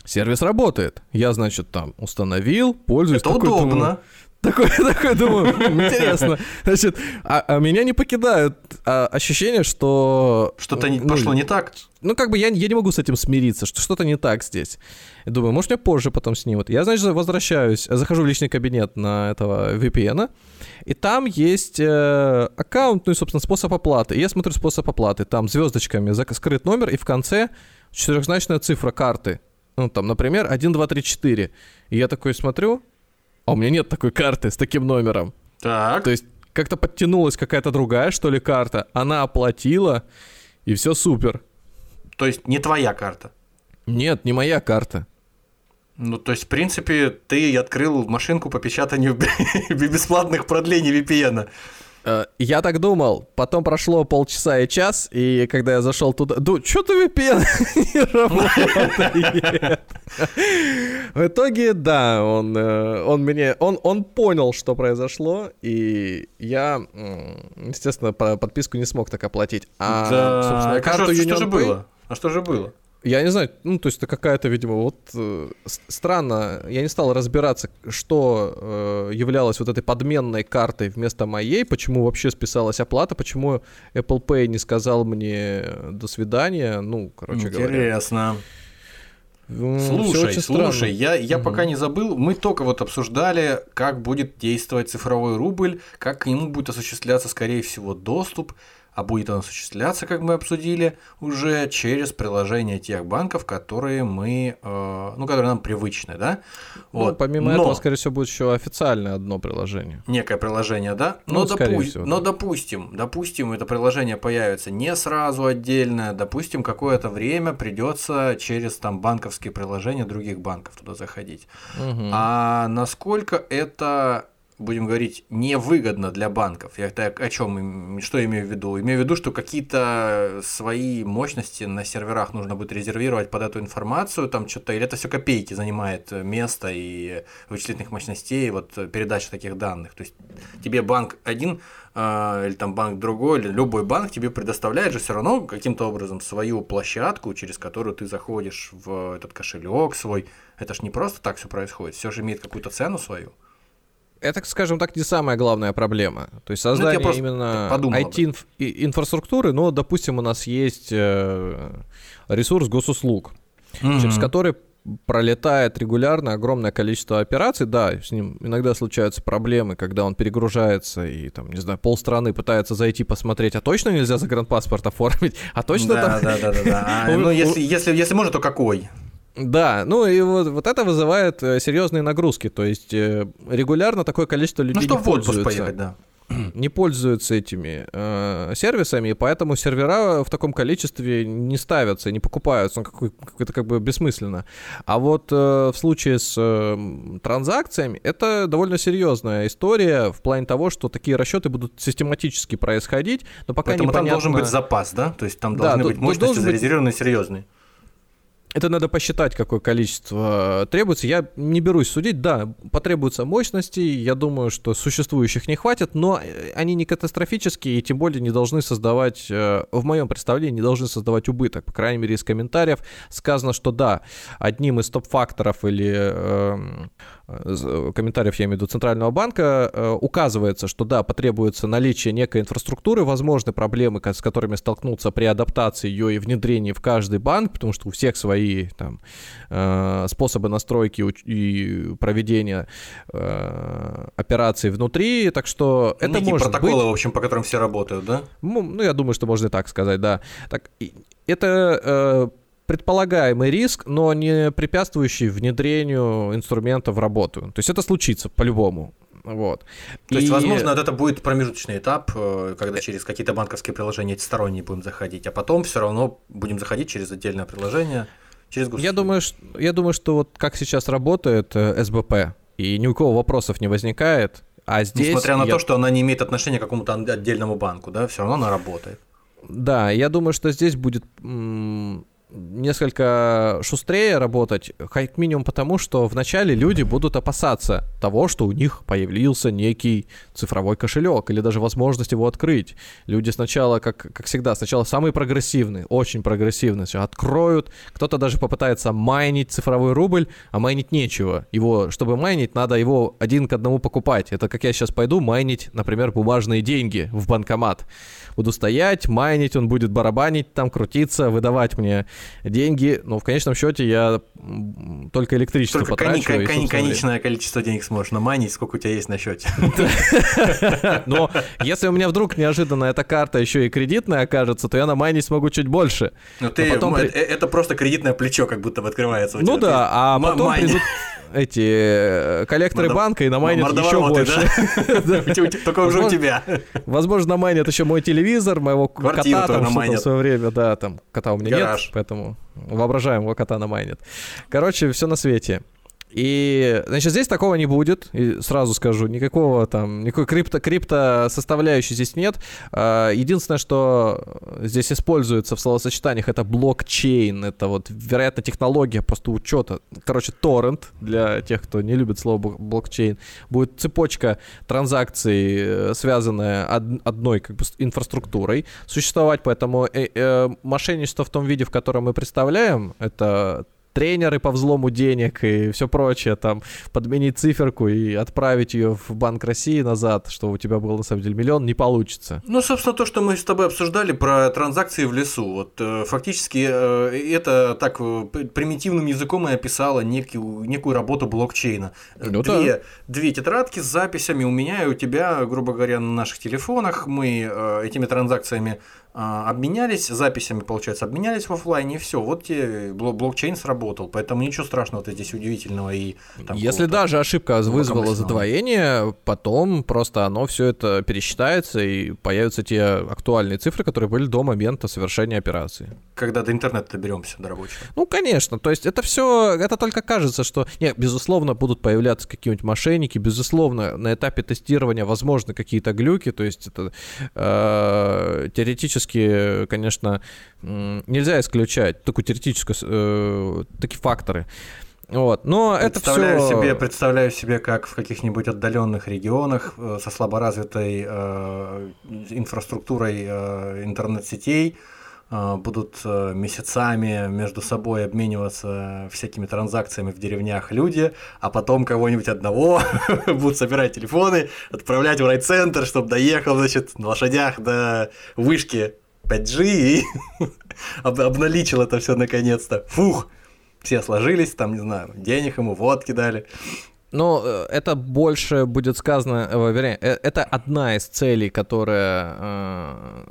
Сервис работает. Я, значит, там установил, пользуюсь. Это такой, удобно. Думаю, такой, такой, думаю, «Хм, интересно. Значит, а, а меня не покидают а, ощущение, что... Что-то ну, пошло не так. Ну, как бы я, я не могу с этим смириться, что что-то не так здесь. И думаю, может, мне позже потом снимут. Я, значит, возвращаюсь, захожу в личный кабинет на этого VPN, и там есть э, аккаунт, ну и, собственно, способ оплаты. И я смотрю способ оплаты. Там звездочками скрыт номер, и в конце четырехзначная цифра карты. Ну, там, например, 1, 2, 3, 4. И я такой смотрю, а у меня нет такой карты с таким номером. Так. То есть как-то подтянулась какая-то другая, что ли, карта. Она оплатила, и все супер. То есть не твоя карта. Нет, не моя карта. Ну, то есть, в принципе, ты открыл машинку по печатанию бесплатных продлений VPN. Э, Я так думал, потом прошло полчаса и час, и когда я зашел туда, ду, что ты VPN не работает? В итоге, да, он, э, он мне, он, он понял, что произошло, и я, естественно, по- подписку не смог так оплатить. А, Да, собственно, а карту что, что же было? А что же было? Я не знаю, ну, то есть это какая-то, видимо, вот э, странно. Я не стал разбираться, что э, являлось вот этой подменной картой вместо моей, почему вообще списалась оплата, почему Apple Pay не сказал мне до свидания, ну, короче говоря. Интересно. М, всё Слушай, слушай, я, я Мгм. пока не забыл, мы только вот обсуждали, как будет действовать цифровой рубль, как к нему будет осуществляться, скорее всего, доступ, а будет он осуществляться, как мы обсудили, уже через приложение тех банков, которые мы, э, ну, которые нам привычны, да? Ну, помимо Но- этого, скорее всего, будет еще официальное одно приложение. некое приложение, да? Ну, Но, скорее допу- всего, но да. допустим, допустим, это приложение появится не сразу отдельно, допустим, какое-то время придется через там банковские приложения других банков туда заходить. Мгм. А насколько это, будем говорить, невыгодно для банков? Я так о чем, что имею в виду? Имею в виду, что какие-то свои мощности на серверах нужно будет резервировать под эту информацию, там что-то, или это все копейки занимает место и вычислительных мощностей, вот передача таких данных. То есть тебе банк один а, или там банк другой, или любой банк тебе предоставляет же все равно каким-то образом свою площадку, через которую ты заходишь в этот кошелек свой. Это ж не просто так все происходит, все же имеет какую-то цену свою. Это, скажем так, не самая главная проблема. То есть Ну, создание просто именно IT-инфраструктуры, но, допустим, у нас есть э, ресурс госуслуг, через Мгм. который пролетает регулярно огромное количество операций. Да, с ним иногда случаются проблемы, когда он перегружается и, там, не знаю, полстраны пытается зайти посмотреть, а точно нельзя загранпаспорт оформить? А точно да, там... да, да, да, да. А, ну, если, если, если можно, то какой? Да, ну и вот, вот это вызывает э, серьезные нагрузки. То есть э, регулярно такое количество людей Ну, что не в пользуются. поехать, да. не пользуются этими э, сервисами, и поэтому сервера в таком количестве не ставятся, не покупаются, ну, какой- это как бы бессмысленно. А вот э, в случае с э, транзакциями это довольно серьезная история в плане того, что такие расчеты будут систематически происходить, но пока Поэтому там непонятно... должен быть запас, да? То есть там Да, должны тут- быть мощности должен быть- зарезервированные серьезные. Это надо посчитать, какое количество требуется. Я не берусь судить. Да, потребуется мощностей. Я думаю, что существующих не хватит, но э, они не катастрофические и тем более не должны создавать, э, в моем представлении, не должны создавать убыток. По крайней мере, из комментариев сказано, что да, одним из топ-факторов или эм, э, комментариев, я имею в виду, Центрального банка, э, указывается, что да, потребуется наличие некой инфраструктуры, возможны проблемы, с которыми столкнуться при адаптации ее и внедрении в каждый банк, потому что у всех свои там, э, способы настройки и проведения э, операций внутри, так что это Некие может протоколы, быть. в общем, по которым все работают, да? Ну, я думаю, что можно и так сказать, да. Так, это э, предполагаемый риск, но не препятствующий внедрению инструмента в работу. То есть это случится по-любому. Вот. То есть, И- возможно, это будет промежуточный этап, э, когда через какие-то банковские приложения эти сторонние будем заходить, а потом все равно будем заходить через отдельное приложение, через госуслуги. Я думаю, что, я думаю, что вот как сейчас работает э, СБП, и ни у кого вопросов не возникает, а здесь... Несмотря на я- то, что она не имеет отношения к какому-то отдельному банку, да, все равно она работает. Да, я думаю, что здесь будет м, несколько шустрее работать, как минимум потому, что вначале люди будут опасаться того, что у них появился некий цифровой кошелек или даже возможность его открыть. Люди сначала, как, как всегда, сначала самые прогрессивные, очень прогрессивные, откроют, кто-то даже попытается майнить цифровой рубль, а майнить нечего. Его, чтобы майнить, надо его один к одному покупать. Это как я сейчас пойду майнить, например, бумажные деньги в банкомат. Буду стоять, майнить, он будет барабанить, там крутиться, выдавать мне деньги. Но в конечном счете я только электричество только потрачу. Кон- кон- конечное количество денег сможешь наманить, сколько у тебя есть на счете. Но если у меня вдруг неожиданно эта карта еще и кредитная окажется, то я наманить смогу чуть больше. Ну ты, э, это просто кредитное плечо как будто бы открывается. Ну да, а потом придут эти э, коллекторы Мордо... банка и намайнят еще больше. Только уже у тебя. Возможно, намайнят еще мой телевизор, моего кота там что-то в свое время. Да, там кота у меня нет, поэтому воображаемого кота намайнят. Короче, все на свете. И, значит, здесь такого не будет, и сразу скажу, никакого там, никакой крипто, крипто составляющей здесь нет. А, единственное, что здесь используется в словосочетаниях, это блокчейн, это вот, вероятно, технология просто учета. Короче, торрент, для тех, кто не любит слово блокчейн, будет цепочка транзакций, э, связанная одной как бы инфраструктурой, существовать, поэтому э, э, мошенничество в том виде, в котором мы представляем, это тренеры по взлому денег и все прочее, там, подменить циферку и отправить ее в Банк России назад, что у тебя был на самом деле миллион, не получится. Ну, собственно, то, что мы с тобой обсуждали про транзакции в лесу, вот э, фактически э, это так э, примитивным языком и описало некую, некую работу блокчейна. Ну, две, да. две тетрадки с записями у меня и у тебя, грубо говоря, на наших телефонах, мы этими транзакциями обменялись записями, получается, обменялись в офлайне, и все, вот тебе блокчейн сработал, поэтому ничего страшного здесь удивительного и там, Если даже ошибка вызвала задвоение, потом просто оно все это пересчитается и появятся те актуальные цифры, которые были до момента совершения операции. Когда до интернета доберемся, до рабочего. Ну, конечно, то есть это все, это только кажется, что, не, безусловно, будут появляться какие-нибудь мошенники, безусловно, на этапе тестирования возможны какие-то глюки, то есть это э, теоретически теоретически, конечно, нельзя исключать такую теоретическую, э, такие факторы. Вот. Но представляю это все... себе, представляю себе, как в каких-нибудь отдаленных регионах э, со слаборазвитой э, инфраструктурой э, интернет-сетей э, будут э, месяцами между собой обмениваться всякими транзакциями в деревнях люди, а потом кого-нибудь одного будут собирать телефоны, отправлять в райцентр, чтобы доехал, значит, на лошадях до вышки 5G и обналичил это все наконец-то. Фух! Все сложились, там, не знаю, денег ему, водки дали. Ну, э, это больше будет сказано, э, вернее, это одна из целей, которая э,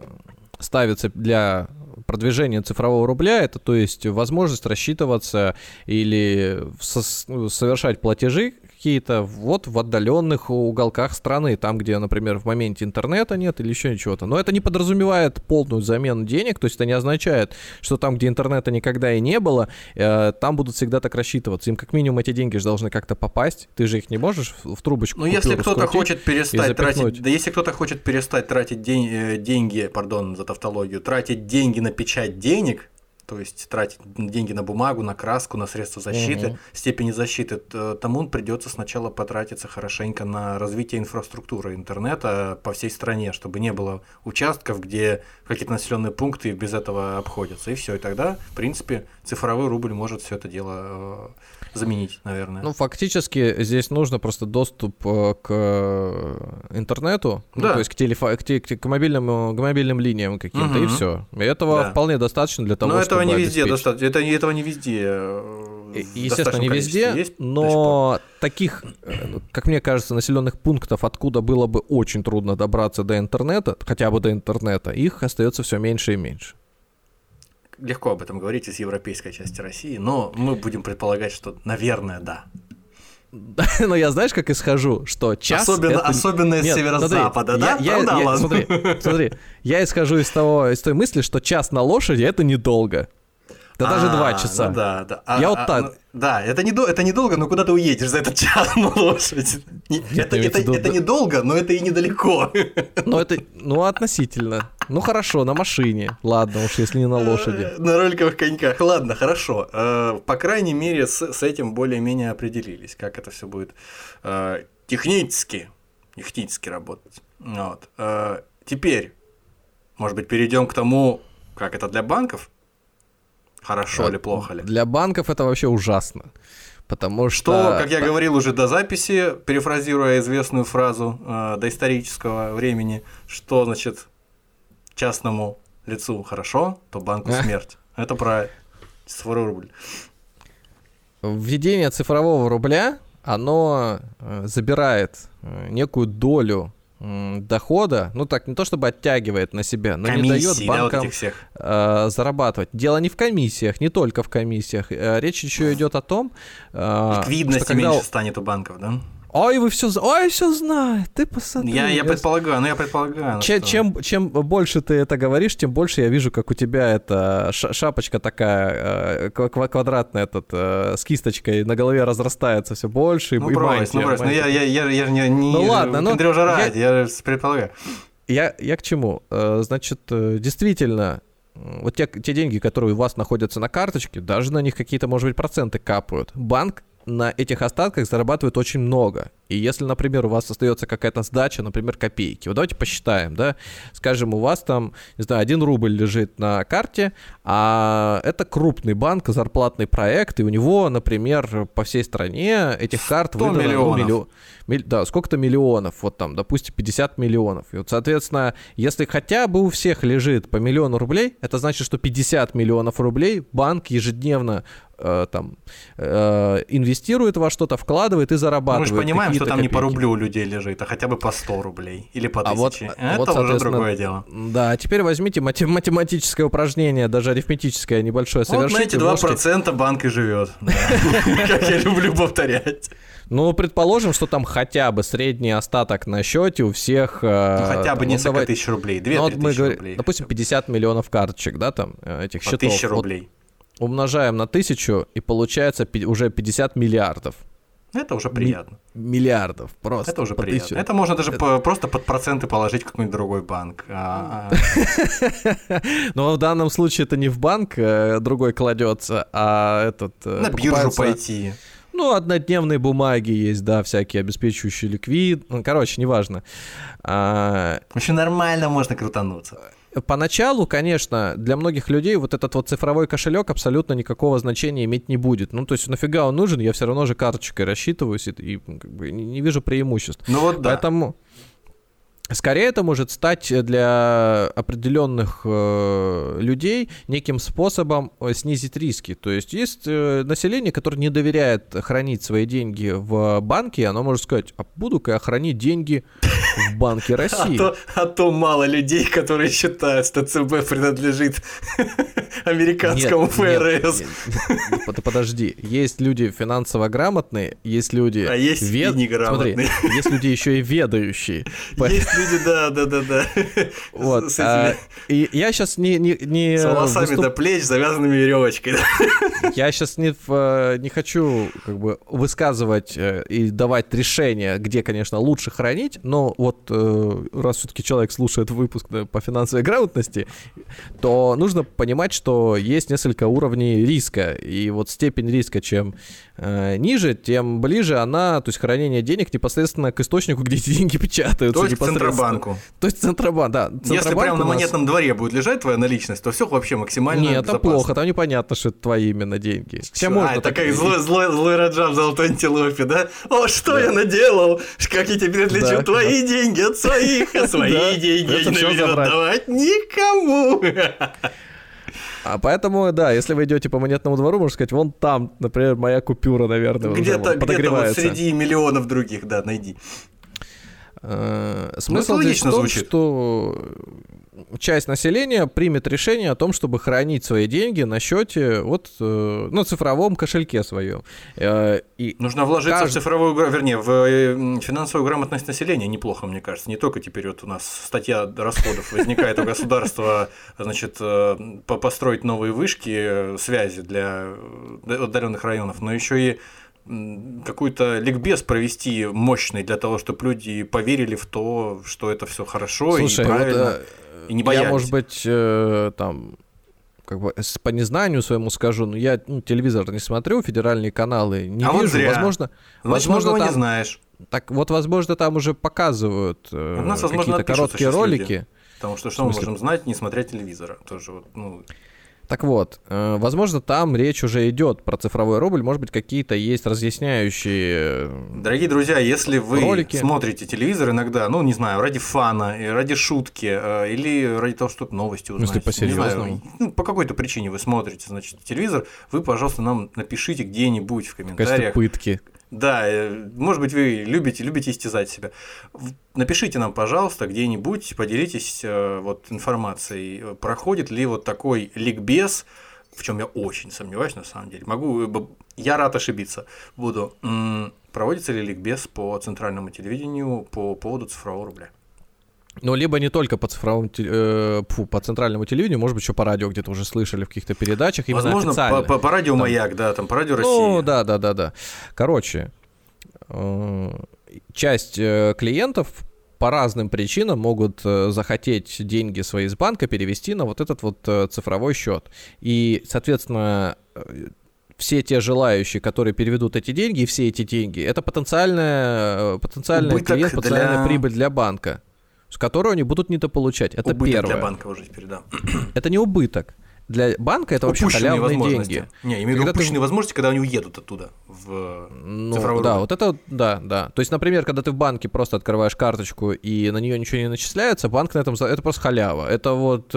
ставится для продвижения цифрового рубля, это то есть возможность рассчитываться или со- совершать платежи какие-то вот в отдаленных уголках страны, там, где, например, в моменте интернета нет или еще чего-то. Но это не подразумевает полную замену денег, то есть это не означает, что там, где интернета никогда и не было, э, там будут всегда так рассчитываться. Им как минимум эти деньги же должны как-то попасть. Ты же их не можешь в, в трубочку. Ну, если кто-то хочет перестать тратить, да, если кто-то хочет перестать тратить день, э, деньги, пардон за тавтологию, тратить деньги на печать денег, то есть тратить деньги на бумагу, на краску, на средства защиты, угу. степени защиты, тому придется сначала потратиться хорошенько на развитие инфраструктуры интернета по всей стране, чтобы не было участков, где какие-то населенные пункты без этого обходятся. И все. И тогда, в принципе, цифровой рубль может все это дело э, заменить, наверное. Ну, фактически здесь нужно просто доступ э, к э, интернету, ну, да. ну, то есть к, телефо- к, к, мобильным, к мобильным линиям каким-то, угу. и все. И этого да. вполне достаточно для того, но чтобы этого не везде достаточно. Это, этого не везде. Естественно, не везде, есть но таких, как мне кажется, населенных пунктов, откуда было бы очень трудно добраться до интернета, хотя бы до интернета, их остается все меньше и меньше легко об этом говорить из европейской части России, но мы будем предполагать, что, наверное, да. Но я знаешь, как исхожу, что час... Особенно, это... особенно из северо-запада, да? Я, я, я, смотри, смотри, я исхожу из, того, из той мысли, что час на лошади — это недолго. Да даже два а, часа. Ну да, да. А, я вот а, так. Ну, да, это, не, это недолго, но куда ты уедешь за этот час на лошадь? Это, это, это, это недолго, но это и недалеко. Ну, это, ну, относительно. Ну хорошо, на машине. Ладно уж, если не на лошади. Э, на роликовых коньках. Ладно, хорошо. Э, по крайней мере, с, с этим более-менее определились, как это все будет э, технически, технически работать. Вот. Теперь, может быть, перейдем к тому, как это для банков? Хорошо или плохо ли? Для банков это вообще ужасно. Потому что... Что, как я говорил уже до записи, перефразируя известную фразу э, доисторического времени, что значит частному лицу хорошо, то банку смерть. Это про цифровой рубль. Введение цифрового рубля, оно э, забирает э, некую долю дохода, ну так, не то чтобы оттягивает на себя, но Комиссии, не дает банкам да, вот всех. Э, зарабатывать. Дело не в комиссиях, не только в комиссиях. Э, речь еще идет о том, э, Ликвидности что когда... меньше станет у банков, да? Ой, вы все, ой, все знает, ты посмотри. Я, я предполагаю, ну я предполагаю. Чем, что... чем, чем больше ты это говоришь, тем больше я вижу, как у тебя эта шапочка такая квадратная, этот, с кисточкой на голове разрастается все больше ну, и брось, мантия, ну брось, ну я, я, я, я, я не ну, ладно, ну, ради, я, я предполагаю. Я, я к чему? Значит, действительно, вот те, те деньги, которые у вас находятся на карточке, даже на них какие-то, может быть, проценты капают. Банк на этих остатках зарабатывает очень много. И если, например, у вас остается какая-то сдача, например, копейки, вот давайте посчитаем, да, скажем, у вас там, не знаю, один рубль лежит на карте, а это крупный банк, зарплатный проект, и у него, например, по всей стране этих карт выдано... Миллионов. Ну, миллион, милли, да, сколько-то миллионов, вот там, допустим, 50 миллионов. И вот, соответственно, если хотя бы у всех лежит по миллиону рублей, это значит, что 50 миллионов рублей банк ежедневно э, там э, инвестирует во что-то, вкладывает и зарабатывает. Мы же понимаем, что там копейки. не по рублю у людей лежит, а хотя бы по 100 рублей или по 1000. А вот, Это вот, уже другое дело. Да, теперь возьмите математическое упражнение, даже арифметическое небольшое, совершите. Вот на эти 2% можете... банк и живет. Как я люблю повторять. Ну, предположим, что там хотя бы средний остаток на счете у всех... Э, ну, хотя бы несколько давай... тысяч рублей, 2 ну, вот мы говорим, рублей. Допустим, 50 миллионов карточек, да, там, э, этих По счетов. Тысяча рублей. Вот умножаем на тысячу, и получается уже 50 миллиардов. Это уже приятно. Миллиардов просто. Это уже приятно. Тысячу. Это можно даже это... по, просто под проценты положить в какой-нибудь другой банк. А, а. Но в данном случае это не в банк э, другой кладется, а этот... На биржу пойти. Ну, однодневные бумаги есть, да, всякие обеспечивающие ликвид. Ну, короче, неважно. А... Очень нормально можно крутануться. Поначалу, конечно, для многих людей вот этот вот цифровой кошелек абсолютно никакого значения иметь не будет. Ну, то есть нафига он нужен, я все равно же карточкой рассчитываюсь и, и как бы, не вижу преимуществ. Ну вот да. Поэтому... Скорее это может стать для определенных э, людей неким способом э, снизить риски. То есть есть э, население, которое не доверяет хранить свои деньги в банке, оно может сказать, а буду-ка я хранить деньги в Банке России. А то, а то мало людей, которые считают, что ЦБ принадлежит американскому нет, ФРС. Нет, нет, нет, подожди, есть люди финансово грамотные, есть люди... А есть вед... и неграмотные. Смотри, есть люди еще и ведающие. Есть люди, да, да, да, да. Вот. А, и я сейчас не, не, не С волосами выступ... до плеч, завязанными веревочкой. Я сейчас не, э, не хочу как бы высказывать э, и давать решение, где, конечно, лучше хранить, но вот э, раз все-таки человек слушает выпуск по финансовой грамотности, то нужно понимать, что есть несколько уровней риска. И вот степень риска, чем ниже, тем ближе она, то есть хранение денег непосредственно к источнику, где эти деньги печатаются. То есть к Центробанку. То есть Центробанк, да. Центробанк Если прямо на монетном дворе будет лежать твоя наличность, то все вообще максимально Нет, это плохо, там непонятно, что это твои именно деньги. Все, можно а, такая злой, злой, злой Раджа в золотой антилопе, да? О, что да. я наделал? Как я теперь отличу да. твои деньги от своих, а свои деньги я не намерен отдавать никому. А поэтому, да, если вы идете по монетному двору, можно сказать, вон там, например, моя купюра, наверное, где-то, где-то вот среди миллионов других, да, найди. Э, смысл ну, здесь в том, звучит. что часть населения примет решение о том, чтобы хранить свои деньги на счете, вот, на цифровом кошельке своем. Э, и Нужно вложиться кажд... в цифровую, вернее, в финансовую грамотность населения, неплохо, мне кажется. Не только теперь вот у нас статья расходов возникает у государства, значит, построить новые вышки связи для отдаленных районов, но еще и какой-то ликбез провести мощный для того, чтобы люди поверили в то, что это все хорошо Слушай, и правильно, вот, э, и не боялись. Я, может быть, э, там как бы по незнанию своему скажу, но я ну, телевизор не смотрю, федеральные каналы не а вижу. Вот зря. Возможно, Значит, возможно, там... не знаешь. Так вот, возможно, там уже показывают э, какие-то короткие ролики. Люди. Потому что что мы можем знать, не смотря телевизора? Тоже вот, ну... Так вот, э, возможно, там речь уже идет про цифровой рубль, может быть, какие-то есть разъясняющие. Э, Дорогие друзья, если вы ролики. смотрите телевизор иногда, ну, не знаю, ради фана, ради шутки, э, или ради того, чтобы новости узнать. Если по-серьезному. Ну, по какой-то причине вы смотрите, значит, телевизор, вы, пожалуйста, нам напишите где-нибудь в комментариях. В пытки. Да, э, может быть, вы любите, любите истязать себя. Напишите нам, пожалуйста, где-нибудь, поделитесь э, вот информацией, проходит ли вот такой ликбез, в чем я очень сомневаюсь на самом деле. Могу, э, я рад ошибиться. Буду. Проводится ли ликбез по центральному телевидению по поводу цифрового рубля? Ну, либо не только по цифровому, э, фу, по центральному телевидению, может быть, еще по радио где-то уже слышали в каких-то передачах. Возможно, по, по, по радио там, «Маяк», да, там по радио «Россия». Ну, да, да, да, да. Короче, э, часть э, клиентов по разным причинам могут э, захотеть деньги свои из банка перевести на вот этот вот э, цифровой счет. И, соответственно, э, все те желающие, которые переведут эти деньги, и все эти деньги, это потенциальная, потенциальная клиент, потенциальная для... прибыль для банка с которого они будут недополучать. Это убыток первое. для банка уже теперь, да. Это не убыток. Для банка это вообще халявные деньги. Не, имею в виду упущенные ты... возможности, когда они уедут оттуда в ну, цифровой Да, рубль. вот это, да, да. То есть, например, когда ты в банке просто открываешь карточку и на нее ничего не начисляется, банк на этом... Это просто халява. Это вот...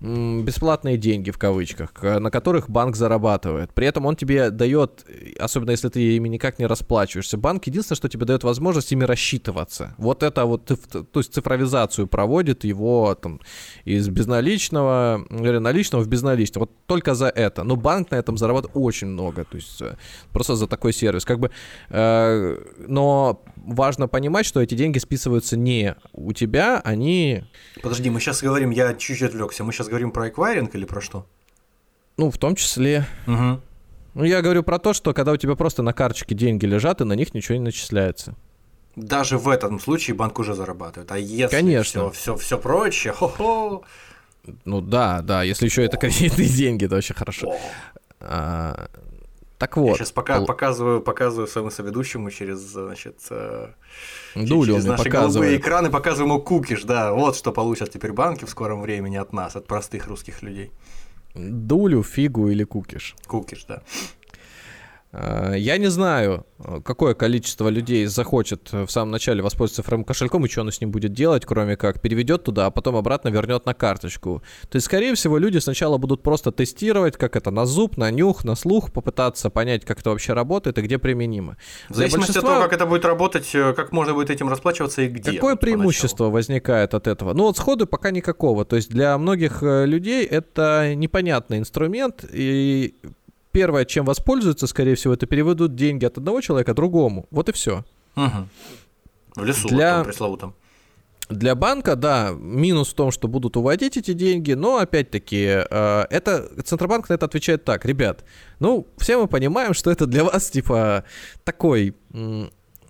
Бесплатные деньги в кавычках, на которых банк зарабатывает. При этом он тебе дает, особенно если ты ими никак не расплачиваешься, банк единственное, что тебе дает возможность ими рассчитываться. Вот это вот, то есть цифровизацию проводит его там из безналичного, или наличного в безналичного. Вот только за это. Но банк на этом зарабатывает очень много, то есть э, просто за такой сервис. Как бы, э, но важно понимать, что эти деньги списываются не у тебя, они... Подожди, мы сейчас говорим, я чуть-чуть отвлекся, мы сейчас сейчас говорим про эквайринг или про что? Ну, в том числе. Угу. Ну, я говорю про то, что когда у тебя просто на карточке деньги лежат, и на них ничего не начисляется. Даже в этом случае банк уже зарабатывает. А если Конечно. все, все, все прочее, хо-хо. Ну да, да, если еще это кредитные деньги, то очень хорошо. А, так вот. Я сейчас пока пол... показываю, показываю своему соведущему через, значит, э, Дулю через наши показывает. голубые экраны, показываю ему кукиш, да, вот что получат теперь банки в скором времени от нас, от простых русских людей. Дулю, фигу или кукиш? Кукиш, да. Э, я не знаю, какое количество людей захочет в самом начале воспользоваться цифровым кошельком и что оно с ним будет делать, кроме как переведет туда, а потом обратно вернет на карточку. То есть, скорее всего, люди сначала будут просто тестировать, как это на зуб, на нюх, на слух, попытаться понять, как это вообще работает и где применимо. В зависимости большинства... от того, как это будет работать, э, как можно будет этим расплачиваться и где. Какое преимущество поначалу? возникает от этого? Ну вот сходу пока никакого. То есть для многих э, людей это непонятный инструмент, и первое, чем воспользуются, скорее всего, это переведут деньги от одного человека другому. Вот и все. Угу. В лесу, Для... вот пресловутом. Для банка, да, минус в том, что будут уводить эти деньги, но опять-таки, э, это Центробанк на это отвечает так, ребят, ну, все мы понимаем, что это для вас, типа, такой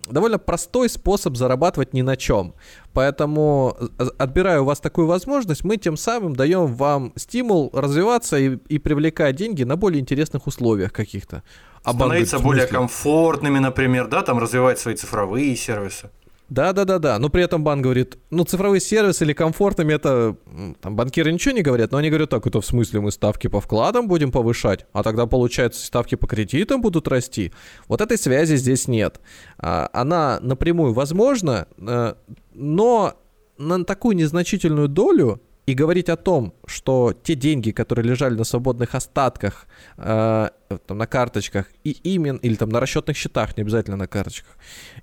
довольно простой способ зарабатывать ни на чем. Поэтому, э, отбирая у вас такую возможность, мы тем самым даем вам стимул развиваться и, и привлекать деньги на более интересных условиях каких-то. А Становиться более комфортными, например, да, там развивать свои цифровые сервисы. Да, да, да, да. Но при этом банк говорит, ну, цифровые сервисы или комфортными это. Там банкиры ничего не говорят, но они говорят, так, это в смысле мы ставки по вкладам будем повышать, а тогда, получается, ставки по кредитам будут расти. Вот этой связи здесь нет. А, она напрямую возможна, э, но на такую незначительную долю и говорить о том, что те деньги, которые лежали на свободных остатках, э, там, на карточках, и именно, или там на расчетных счетах, не обязательно на карточках,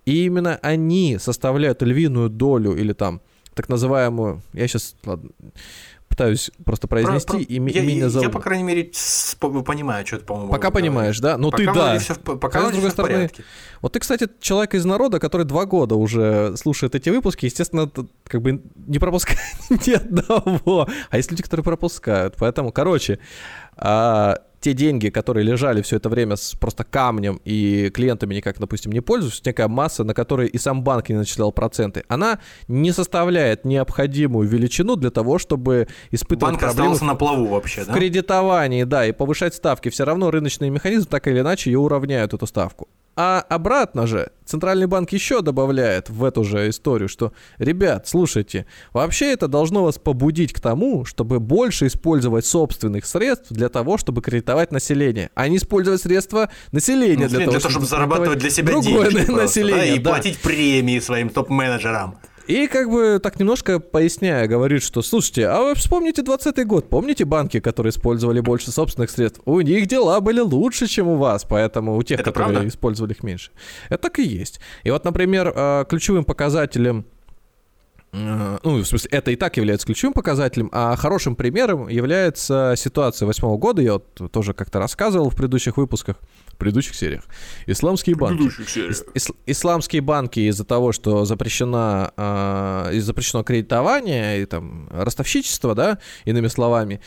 и именно они составляют львиную долю или там так называемую, я сейчас, ладно, пытаюсь просто произнести про, про, и, я, меня зовут. Я, по крайней мере, понимаю, что это, по-моему. Пока понимаешь, да? Ну ты да. Все, пока с другой стороны. Порядке. Вот ты, кстати, человек из народа, который два года уже слушает эти выпуски, естественно, как бы не пропускает ни одного. А есть люди, которые пропускают. Поэтому, короче, а, те деньги, которые лежали все это время с просто камнем и клиентами никак, допустим, не пользуются, некая масса, на которой и сам банк не начислял проценты, она не составляет необходимую величину для того, чтобы испытывать Банк проблемы остался на плаву вообще, в да? кредитовании, да, и повышать ставки. Все равно рыночные механизмы так или иначе ее уравняют, эту ставку. А обратно же, Центральный банк еще добавляет в эту же историю, что, ребят, слушайте, вообще это должно вас побудить к тому, чтобы больше использовать собственных средств для того, чтобы кредитовать население, а не использовать средства населения Ну, для, для того, того, чтобы зарабатывать для себя другое деньги. просто, население, да, и да. платить премии своим топ-менеджерам. И как бы так немножко поясняя, говорит, что, слушайте, а вы вспомните 20 год, помните банки, которые использовали больше собственных средств? У них дела были лучше, чем у вас, поэтому у тех, Это которые правда? использовали их меньше. Это так и есть. И вот, например, э, ключевым показателем ну, в смысле, это и так является ключевым показателем, а хорошим примером является ситуация восьмого года, я вот тоже как-то рассказывал в предыдущих выпусках, в предыдущих сериях. Исламские банки. Ис- ис- исламские банки из-за того, что запрещено, э, и запрещено кредитование и там ростовщичество, да, иными словами,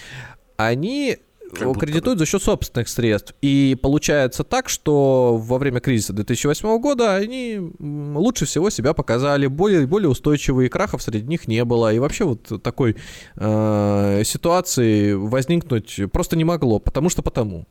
они Как кредитуют за счет собственных средств. И получается так, что во время кризиса 2008 года они лучше всего себя показали, более, более устойчивые, крахов среди них не было. И вообще вот такой э, ситуации возникнуть просто не могло, потому что потому.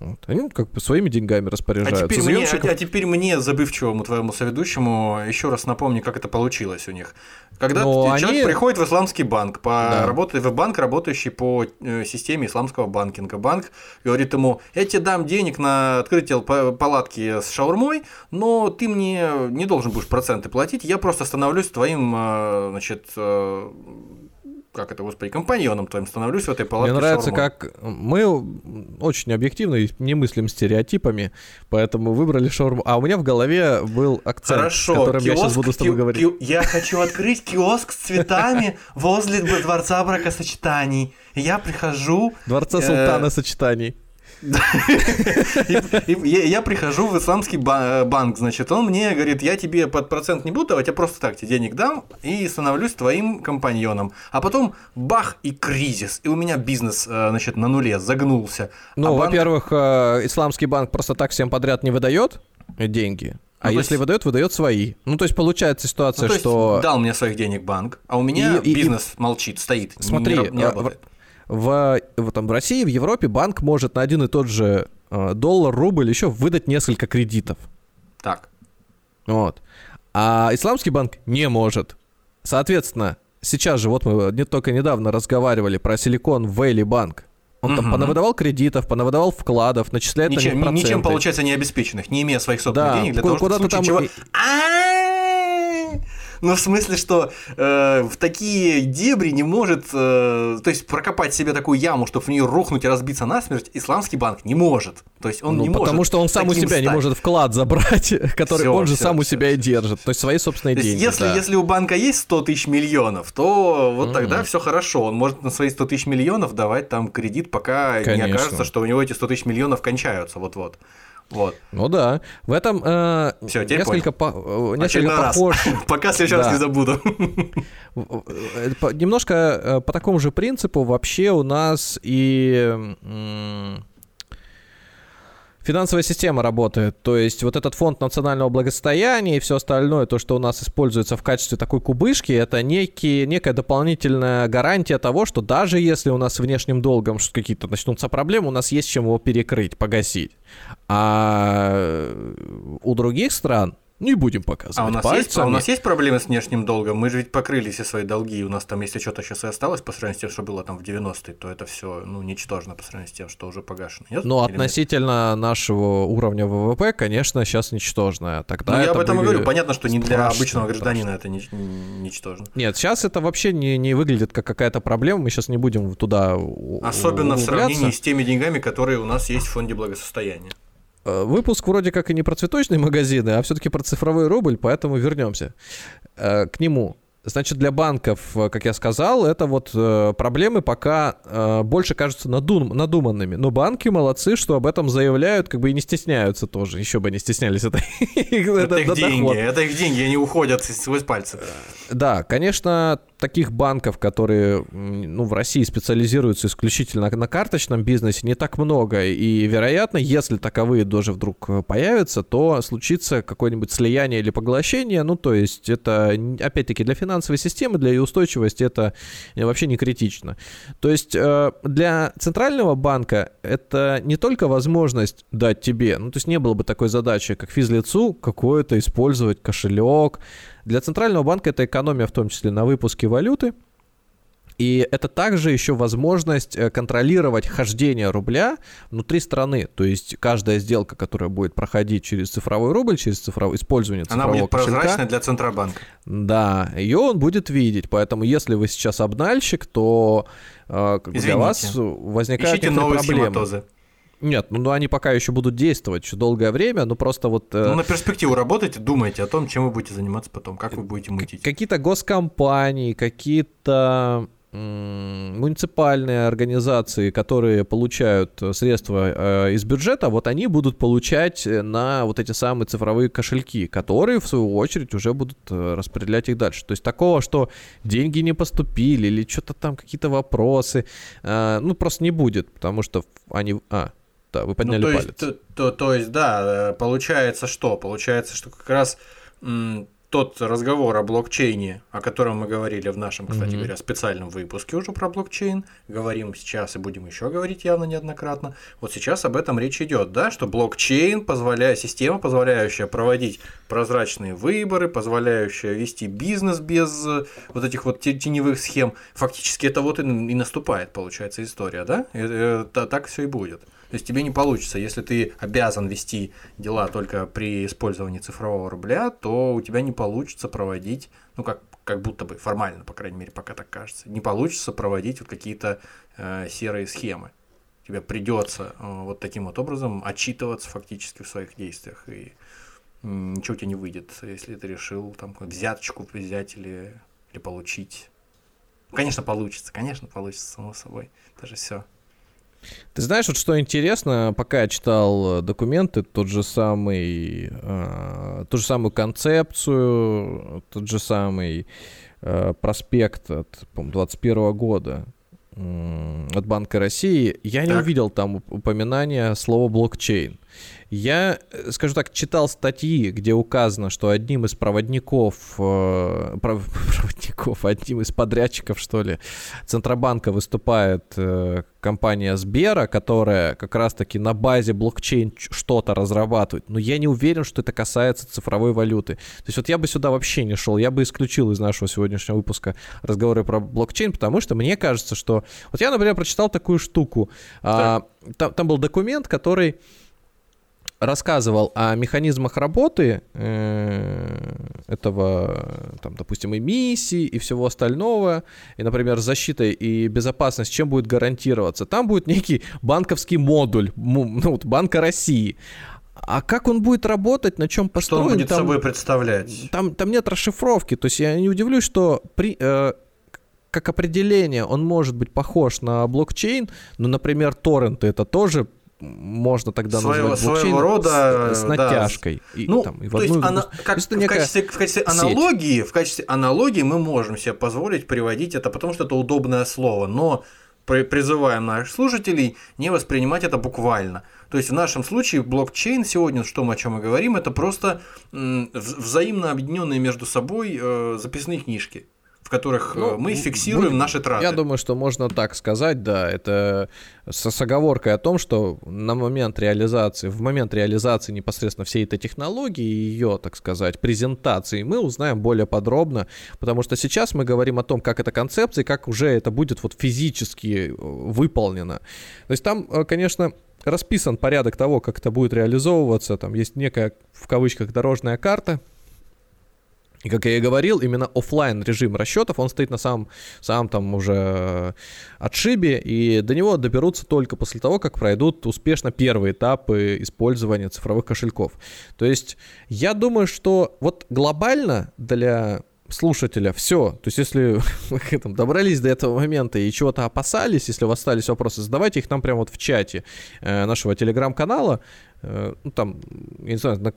Вот. Они как бы своими деньгами А распоряжаются. теперь, мне, Заемщиков- а теперь мне, забывчивому твоему соведущему, еще раз напомни, как это получилось у них. Когда Но человек они- приходит в исламский банк, по, Да. работает в банк, работающий по э, системе исламского банкинга. Банк говорит ему, я тебе дам денег на открытие па- палатки с шаурмой, но ты мне не должен будешь проценты платить, я просто становлюсь твоим, э, значит, э, как это, господи, компаньоном твоим становлюсь в этой палатке Мне нравится, шаурмой. как мы очень объективно и не мыслим стереотипами, поэтому выбрали шаурму. А у меня в голове был акцент, Хорошо, которым я сейчас киоск, буду с тобой ки- говорить. ки- Я хочу открыть киоск с цветами возле дворца бракосочетаний. Я прихожу, Дворца э, султана сочетаний. Я, прихожу в исламский ба- банк, значит, он мне говорит, я тебе под процент не буду давать, я просто так тебе денег дам и становлюсь твоим компаньоном. А потом бах и кризис, и у меня бизнес, э, значит, на нуле загнулся. Ну, А во-первых, э, исламский банк просто так всем подряд не выдает деньги. А Ну, если есть- выдает, выдает свои. Ну, то есть получается ну, ситуация, то есть что дал мне своих денег банк, а у меня И- и- и- бизнес молчит, стоит, Смотри, не, не э, работает. В, в, там, в России, в Европе банк может на один и тот же э, доллар, рубль еще выдать несколько кредитов. Так. Вот. А исламский банк не может. Соответственно, сейчас же, вот мы не только недавно разговаривали про Silicon Valley Bank. Он там Мгм. понавыдавал кредитов, понавыдавал вкладов, начисляет на Ничем, них ни- проценты. ничем, получается, не обеспеченных, не имея своих собственных Да, денег для того, чтобы в случае там чего... Ну, в смысле, что э, в такие дебри не может, э, то есть прокопать себе такую яму, чтобы в нее рухнуть и разбиться насмерть, исламский банк не может. То есть он Ну, не потому может. что он сам у себя не стать. может вклад забрать, который Всё, он же всё, сам у всё, себя и держит. То есть свои собственные То есть, деньги. если, да. если у банка есть 100 тысяч миллионов, то вот Мгм. тогда все хорошо. Он может на свои 100 тысяч миллионов давать там кредит, пока не Конечно. окажется, что у него эти 100 тысяч миллионов кончаются. Вот-вот. Вот. Ну да. В этом э, Всё, несколько, по- э, несколько Очередной раз. похож. Пока в следующий раз Да. не забуду. Э, Немножко э, по такому же принципу вообще у нас и финансовая система работает. То есть вот этот фонд национального благосостояния и все остальное, то, что у нас используется в качестве такой кубышки, это некие, некая дополнительная гарантия того, что даже если у нас с внешним долгом какие-то начнутся проблемы, у нас есть чем его перекрыть, погасить. А э, у других стран не будем показывать А у, нас есть, а у пальцами. нас есть проблемы с внешним долгом? Мы же ведь покрыли все свои долги, и у нас там, если что-то сейчас и осталось по сравнению с тем, что было там в 90-е, то это все ну, ничтожно по сравнению с тем, что уже погашено. Нет? Ну, Или нет? относительно нашего уровня ВВП, конечно, сейчас ничтожное. Тогда Ну, я об этом и говорю. Понятно, что не для обычного гражданина это ни- ничтожно. Нет, сейчас это вообще не, не выглядит как какая-то проблема. Мы сейчас не будем туда Особенно в углубляться. сравнении с теми деньгами, которые у нас есть в фонде благосостояния. Э, Выпуск вроде как и не про цветочные магазины, а все-таки про цифровой рубль, поэтому вернемся э, к нему. Значит, для банков, э, как я сказал, это вот проблемы пока больше кажутся надум- надуманными. Но банки молодцы, что об этом заявляют, как бы и не стесняются тоже. Еще бы не стеснялись. Это, Это их деньги, это их деньги, они уходят сквозь пальцы. Да, конечно, таких банков, которые ну, в России специализируются исключительно на карточном бизнесе, не так много. И, вероятно, если таковые даже вдруг появятся, то случится какое-нибудь слияние или поглощение. Ну, то есть это, опять-таки, для финансовой системы, для ее устойчивости это вообще не критично. То есть э, для центрального банка это не только возможность дать тебе, ну, то есть не было бы такой задачи, как физлицу, какое-то использовать кошелек, для центрального банка это экономия в том числе на выпуске валюты. И это также еще возможность э, контролировать хождение рубля внутри страны. То есть каждая сделка, которая будет проходить через цифровой рубль, через цифровое использование цифрового Она будет кошелька, прозрачной для Центробанка. Да, ее он будет видеть. Поэтому если вы сейчас обнальщик, то э, для вас возникают Ищите новые проблемы. схематозы. Нет, ну, ну они пока еще будут действовать еще долгое время, но просто вот... Э, ну на перспективу работайте, думайте о том, чем вы будете заниматься потом, как вы будете мутить. Какие-то госкомпании, какие-то муниципальные организации, которые получают средства э, из бюджета, вот они будут получать на вот эти самые цифровые кошельки, которые в свою очередь уже будут э, распределять их дальше. То есть такого, что деньги не поступили или что-то там какие-то вопросы, ну просто не будет, потому что они... А, да, вы подняли ну, то палец. Есть, то, то, то есть, да, э, получается что? Получается, что как раз м, тот разговор о блокчейне, о котором мы говорили в нашем, кстати mm-hmm. говоря, специальном выпуске уже про блокчейн, говорим сейчас и будем еще говорить явно неоднократно. Вот сейчас об этом речь идет, да, что блокчейн позволяет, система, позволяющая проводить прозрачные выборы, позволяющая вести бизнес без э, вот этих вот теневых схем, фактически это вот и, и наступает, получается, история, да? Это, это, так все и будет. То есть тебе не получится, если ты обязан вести дела только при использовании цифрового рубля, то у тебя не получится проводить, ну как, как будто бы формально, по крайней мере, пока так кажется, не получится проводить вот какие-то э, серые схемы. Тебе придется э, вот таким вот образом отчитываться фактически в своих действиях, и ничего у тебя не выйдет, если ты решил там взяточку взять или, или получить. Конечно, получится, конечно, получится, само собой. Это же все ты знаешь, вот что интересно, пока я читал э, документы, тот же самый, э, ту же самую концепцию, тот же самый э, проспект от, по 21 года э, от Банка России, я так. не увидел там упоминания слова блокчейн. Я, э, скажу так, читал статьи, где указано, что одним из проводников, э, проводников, одним из подрядчиков, что ли, Центробанка выступает э, компания Сбера, которая как раз-таки на базе блокчейн что-то разрабатывает. Но я не уверен, что это касается цифровой валюты. То есть вот я бы сюда вообще не шел, я бы исключил из нашего сегодняшнего выпуска разговоры про блокчейн, потому что мне кажется, что... Вот я, например, прочитал такую штуку. А, там, там был документ, который рассказывал о механизмах работы э, этого, там, допустим, эмиссии и всего остального, и, например, защита и безопасность, чем будет гарантироваться. Там будет некий банковский модуль, ну, вот, Банка России. А как он будет работать, на чем построен? Что он будет там, собой представлять? Там, там нет расшифровки. То есть я не удивлюсь, что при, э, как определение он может быть похож на блокчейн, но, например, торренты это тоже можно тогда своего, назвать блокчейн своего рода, с, с натяжкой. Да. И, ну, там, и в то есть, она, как, то в, качестве, в качестве аналогии, в качестве аналогии мы можем себе позволить приводить это, потому что это удобное слово, но призываем наших слушателей не воспринимать это буквально. То есть в нашем случае блокчейн сегодня, что мы о чем мы говорим, это просто взаимно объединенные между собой э, записные книжки в которых э, ну, мы фиксируем мы, наши траты. Я думаю, что можно так сказать, да, это с, с оговоркой о том, что на момент реализации, в момент реализации непосредственно всей этой технологии и ее, так сказать, презентации мы узнаем более подробно, потому что сейчас мы говорим о том, как эта концепция, как уже это будет вот физически э, выполнено. То есть там, э, конечно, расписан порядок того, как это будет реализовываться, там есть некая, в кавычках, дорожная карта, и как я и говорил, именно офлайн режим расчетов, он стоит на самом, самом там уже отшибе, и до него доберутся только после того, как пройдут успешно первые этапы использования цифровых кошельков. То есть я думаю, что вот глобально для слушателя, все. То есть, если вы там, добрались до этого момента и чего-то опасались, если у вас остались вопросы, задавайте их нам прямо вот в чате э, нашего телеграм-канала. Э, ну, там, я не знаю, на,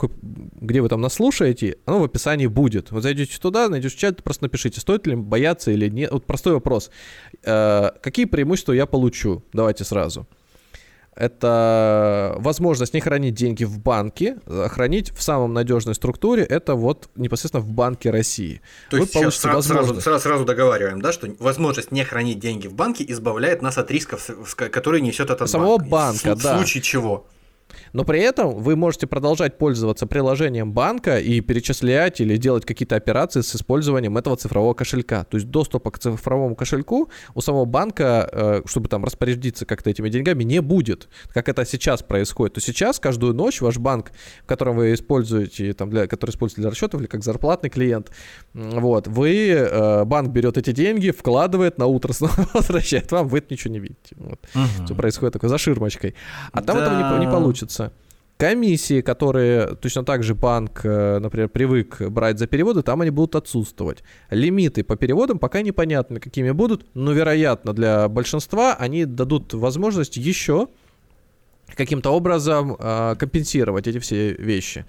где вы там нас слушаете, оно в описании будет. Вы зайдете туда, найдете чат, просто напишите, стоит ли бояться или нет. Вот простой вопрос. Э, какие преимущества я получу? Давайте сразу это возможность не хранить деньги в банке, а хранить в самом надежной структуре, это вот непосредственно в Банке России. То есть сейчас сразу, сразу, сразу, сразу договариваем, да, что возможность не хранить деньги в банке избавляет нас от рисков, которые несет этот Самого банк. банка, в, да. В случае чего? Но при этом вы можете продолжать пользоваться приложением банка и перечислять или делать какие-то операции с использованием этого цифрового кошелька. То есть доступа к цифровому кошельку у самого банка, э, чтобы там распорядиться как-то этими деньгами, не будет, как это сейчас происходит. То сейчас каждую ночь ваш банк, в котором вы используете, там, для, который используете для расчетов или как зарплатный клиент, вот, вы, э, банк берет эти деньги, вкладывает, на утро снова возвращает вам, вы это ничего не видите. Вот. Угу. Все происходит такой за ширмочкой. А там да. этого не, не получится. Комиссии, которые точно так же банк, э, например, привык брать за переводы, там они будут отсутствовать. Лимиты по переводам пока непонятно, какими будут, но, вероятно, для большинства они дадут возможность еще каким-то образом э, компенсировать эти все вещи.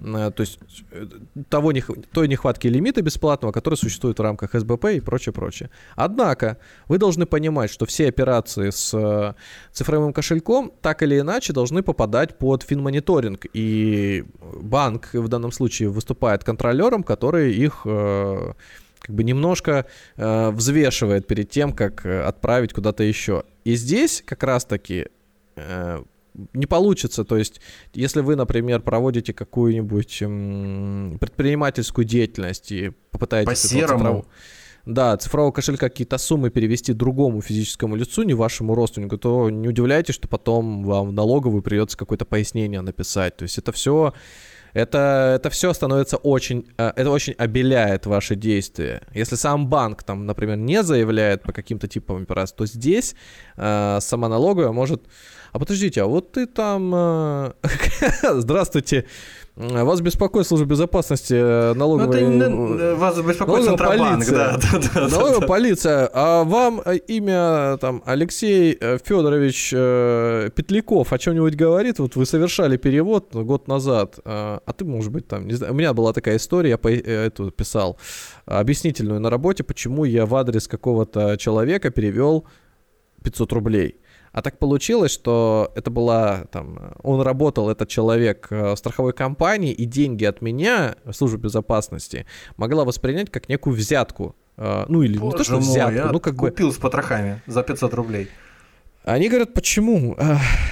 Э, то есть э, того не, той нехватки лимита бесплатного, который существует в рамках СБП и прочее, прочее. Однако вы должны понимать, что все операции с э, цифровым кошельком так или иначе должны попадать под финмониторинг. И банк в данном случае выступает контролером, который их как бы немножко э, взвешивает перед тем, как отправить куда-то еще. И здесь как раз-таки э, не получится. То есть, если вы, например, проводите какую-нибудь предпринимательскую деятельность и попытаетесь... По серому. Цифров... Да, цифрового кошелька какие-то суммы перевести другому физическому лицу, не вашему родственнику, то не удивляйтесь, что потом вам в налоговую придется какое-то пояснение написать. То есть это все это, это все становится очень, э, это очень обеляет ваши действия. Если сам банк, там, например, не заявляет по каким-то типам операций, то здесь э, сама налоговая может а подождите, а вот ты там... Э, здравствуйте. Вас беспокоит служба безопасности э, налоговой... Ну, это, вас беспокоит Центробанк, да, да, да. Налоговая да, полиция. А вам э, имя там Алексей Федорович Петляков о чем-нибудь говорит? Вот вы совершали перевод год назад, а ты, может быть, там, не знаю, у меня была такая история, я по, эту писал объяснительную на работе, почему я в адрес какого-то человека перевел 500 рублей. А так получилось, что это была там, он работал, этот человек э, в страховой компании, и деньги от меня, служба безопасности, могла воспринять как некую взятку. Э, ну или Боже не то, что мой, взятку, ну как купил бы... Купил с потрохами за 500 рублей. Они говорят, почему?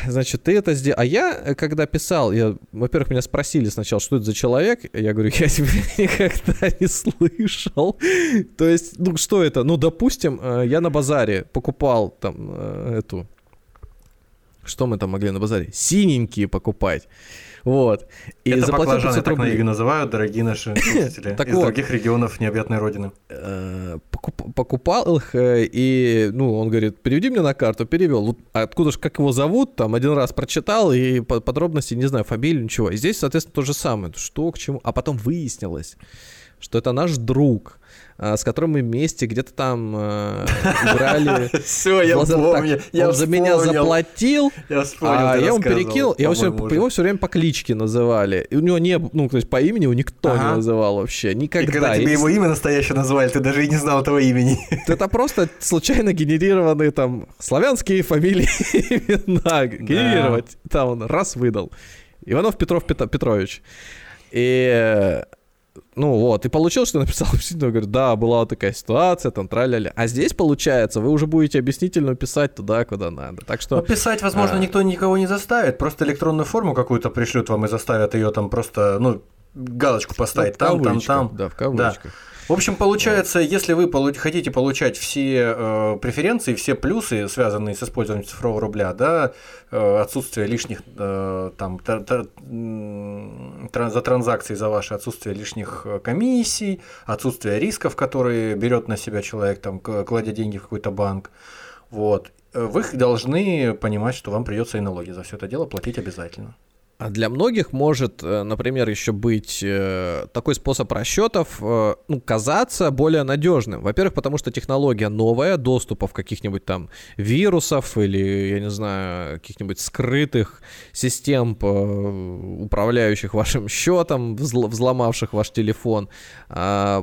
Значит, ты это сделал. А я, э, когда писал, я, во-первых, меня спросили сначала, что это за человек. Я говорю, я тебя никогда не слышал. То есть, ну что это? Ну, допустим, я на базаре покупал там эту что мы там могли на базаре? Синенькие покупать. Вот. И Это заплатил баклажаны, 500 рублей. так их называют, дорогие наши слушатели из вот. других регионов необъятной родины. Э, покупал их, э, и, ну, он говорит, переведи мне на карту, перевел. Откуда же, как его зовут, там, один раз прочитал, и подробности, не знаю, фамилию, ничего. И здесь, соответственно, то же самое. Что, к чему. А потом выяснилось, что это наш друг, с которым мы вместе где-то там э, играли. Все, я помню. Он за меня заплатил, я вспомнил, а я ему перекинул. Его все время по кличке называли. И у него не, ну, то есть по имени его никто не называл вообще. Никогда. И когда тебе его имя настоящее назвали, ты даже и не знал этого имени. Это просто случайно генерированные там славянские фамилии имена. Генерировать. Там он раз выдал. Иванов Петров Петрович. И ну вот, и получилось, что написал объяснительную, говорю, да, была такая ситуация, там, траля А здесь, получается, вы уже будете объяснительную писать туда, куда надо. Так что... Ну, писать, возможно, а... никто никого не заставит, просто электронную форму какую-то пришлют вам и заставят ее там просто, ну, галочку поставить ну, там, там, там. Да, в кавычках. Да. В общем, получается, если вы хотите получать все э, преференции, все плюсы, связанные с использованием цифрового рубля, да, э, отсутствие лишних э, там тр- тр- за транзакции за ваши отсутствие лишних э, комиссий, отсутствие рисков, которые берет на себя человек, там, кладя деньги в какой-то банк, вот, вы должны понимать, что вам придется и налоги за все это дело платить обязательно. А для многих может, э, например, еще быть э, такой способ расчетов, э, ну, казаться более надежным. Во-первых, потому что технология новая, доступов каких-нибудь там вирусов или, я не знаю, каких-нибудь скрытых систем, управляющих вашим счетом, взломавших ваш телефон,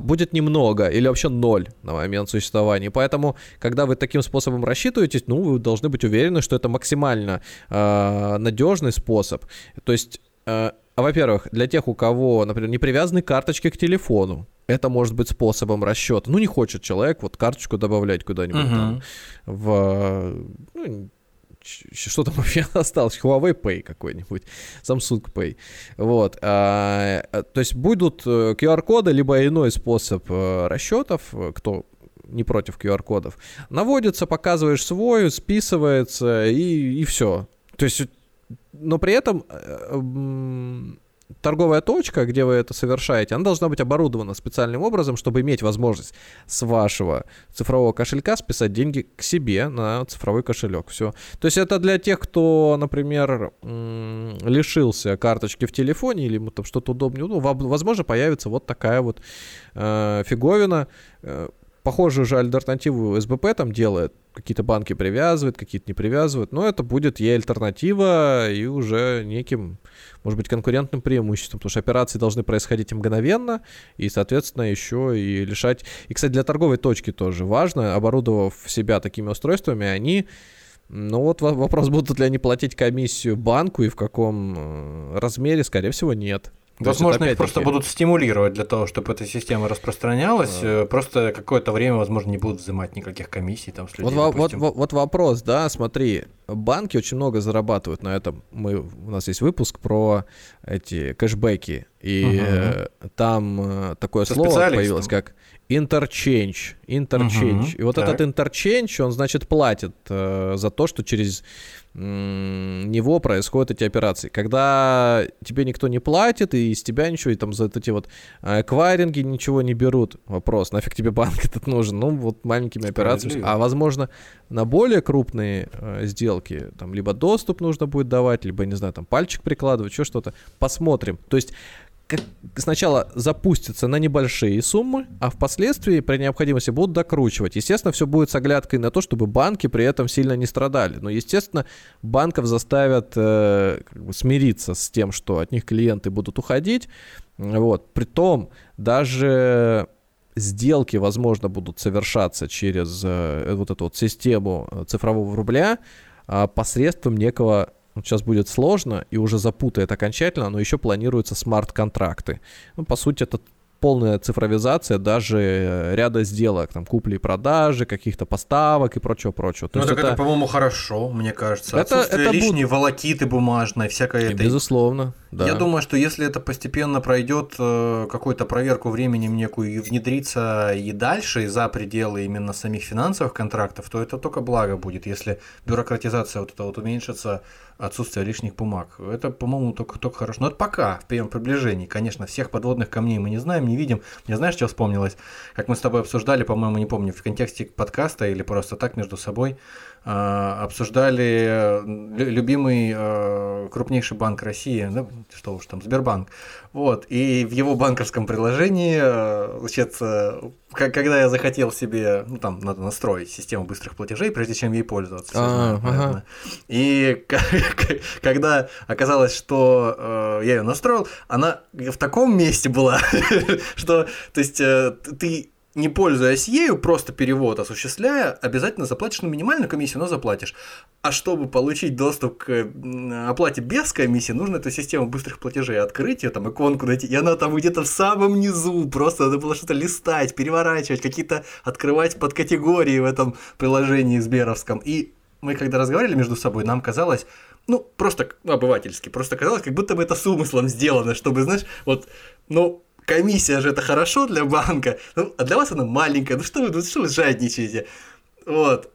будет немного или вообще ноль на момент существования. Поэтому, когда вы таким способом рассчитываетесь, ну, вы должны быть уверены, что это максимально надежный способ. То есть, э, во-первых, для тех, у кого, например, не привязаны карточки к телефону, это может быть способом расчета. Ну, не хочет человек вот карточку добавлять куда-нибудь uh-huh. там в... Ну, что там вообще осталось? Huawei Pay какой-нибудь, Samsung Pay. Вот. А, э, то есть будут QR-коды, э, либо иной способ э, расчетов, кто не против QR-кодов, наводится, показываешь свой, списывается и, и все. То есть но при этом э, торговая точка, где вы это совершаете, она должна быть оборудована специальным образом, чтобы иметь возможность с вашего цифрового кошелька списать деньги к себе на цифровой кошелек. Все. То есть это для тех, кто, например, лишился карточки в телефоне или ему там что-то удобнее, ну, возможно, появится вот такая вот э, фиговина. Э, похожую же альтернативу СБП там делает. Какие-то банки привязывают, какие-то не привязывают. Но это будет ей альтернатива и уже неким, может быть, конкурентным преимуществом. Потому что операции должны происходить мгновенно и, соответственно, еще и лишать... И, кстати, для торговой точки тоже важно, оборудовав себя такими устройствами, они... Ну вот вопрос, будут ли они платить комиссию банку и в каком э, размере, скорее всего, нет. Возможно, их просто будут стимулировать для того, чтобы эта система распространялась. А. Просто какое-то время, возможно, не будут взимать никаких комиссий там с людей, вот, вот, вот, вот вопрос, да, смотри, банки очень много зарабатывают на этом. Мы, у нас есть выпуск про эти кэшбэки, и угу. там э, такое Со слово появилось, как interchange. Interchange. Угу, и вот так. этот interchange, он, значит, платит э, за то, что через него происходят эти операции. Когда тебе никто не платит, и из тебя ничего, и там за эти вот эквайринги ничего не берут. Вопрос, нафиг тебе банк этот нужен? Ну, вот маленькими операциями. А возможно, на более крупные э, сделки, там, либо доступ нужно будет давать, либо, не знаю, там, пальчик прикладывать, еще что-то. Посмотрим. То есть сначала запустятся на небольшие суммы, а впоследствии при необходимости будут докручивать. Естественно, все будет с оглядкой на то, чтобы банки при этом сильно не страдали. Но, естественно, банков заставят э, как бы смириться с тем, что от них клиенты будут уходить. Вот. Притом, даже сделки, возможно, будут совершаться через э, вот эту вот систему э, цифрового рубля э, посредством некого вот сейчас будет сложно и уже запутает окончательно, но еще планируются смарт-контракты. Ну, по сути, это полная цифровизация даже э, ряда сделок, там, купли и продажи, каких-то поставок и прочего-прочего. Ну, так это, это, по-моему, хорошо, мне кажется. Это, Отсутствие это лишней буд... волокиты бумажной, всякое это. Безусловно, да. Я думаю, что если это постепенно пройдет э, какую-то проверку временем некую и внедрится и дальше, и за пределы именно самих финансовых контрактов, то это только благо будет, если бюрократизация вот эта вот уменьшится, отсутствие лишних бумаг. Это, по-моему, только, только хорошо. Но это пока, в первом приближении. Конечно, всех подводных камней мы не знаем, не видим. Я знаешь, что вспомнилось? Как мы с тобой обсуждали, по-моему, не помню, в контексте подкаста или просто так между собой, а, обсуждали любимый э, крупнейший банк России, да, что уж там, Сбербанк. Вот, и в его банковском приложении, значит, когда я захотел себе, ну там надо настроить систему быстрых платежей, прежде чем ей пользоваться. А, ага. И когда оказалось, что я ее настроил, она в таком месте была, что, то есть, ты не пользуясь ею, просто перевод осуществляя, обязательно заплатишь, ну, минимальную комиссию, но заплатишь. А чтобы получить доступ к оплате без комиссии, нужно эту систему быстрых платежей открыть, ее там иконку найти, и она там где-то в самом низу, просто надо было что-то листать, переворачивать, какие-то открывать под категории в этом приложении Сберовском. И мы когда разговаривали между собой, нам казалось, ну, просто обывательски, просто казалось, как будто бы это с умыслом сделано, чтобы, знаешь, вот, ну, комиссия же это хорошо для банка, ну, а для вас она маленькая, ну что вы, ну, что вы жадничаете? Вот.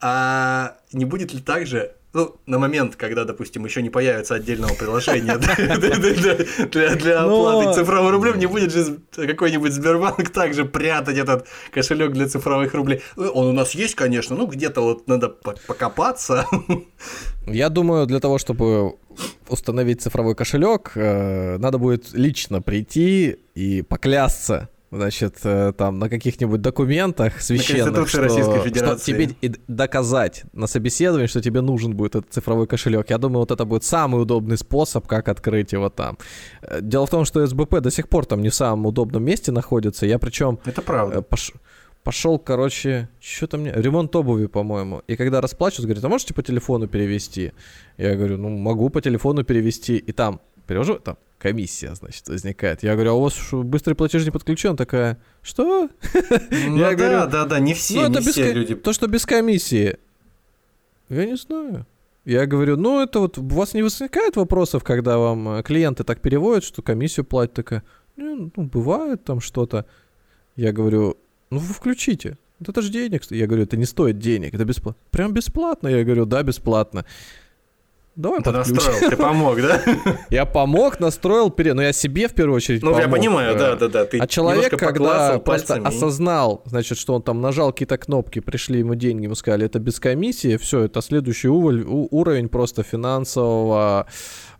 А не будет ли так же, ну, на момент, когда, допустим, еще не появится отдельного приложения для оплаты цифровым рублем, не будет же какой-нибудь Сбербанк также прятать этот кошелек для цифровых рублей. Ну, он у нас есть, конечно, ну где-то вот надо покопаться. Я думаю, для того, чтобы установить цифровой кошелек, э, надо будет лично прийти и поклясться значит, э, там на каких-нибудь документах священных, что, что тебе и доказать на собеседовании, что тебе нужен будет этот цифровой кошелек. Я думаю, вот это будет самый удобный способ, как открыть его там. Э, дело в том, что СБП до сих пор там не в самом удобном месте находится. Я причем... Это правда. Пош... Пошел, короче, что-то мне... Ремонт обуви, по-моему. И когда расплачиваюсь, говорит, а можете по телефону перевести? Я говорю, ну, могу по телефону перевести. И там, перевожу, там, комиссия, значит, возникает. Я говорю, а у вас быстрый платеж не подключен? Такая, что? Ну, я да, говорю, да, да, не все, ну, не все ко... люди. То, что без комиссии. Я не знаю. Я говорю, ну это вот, у вас не возникает вопросов, когда вам э, клиенты так переводят, что комиссию платят? Такая, ну, бывает там что-то. Я говорю, ну вы включите. Это же денег. Я говорю, это не стоит денег, это бесплатно. Прям бесплатно? Я говорю, да, бесплатно. Давай Ты настроил, ты помог, да? Я помог, настроил, пере... но я себе в первую очередь Ну, помог. я понимаю, да, да, да. Ты а человек, когда просто осознал, значит, что он там нажал какие-то кнопки, пришли ему деньги, ему сказали, это без комиссии, все, это следующий уровень просто финансового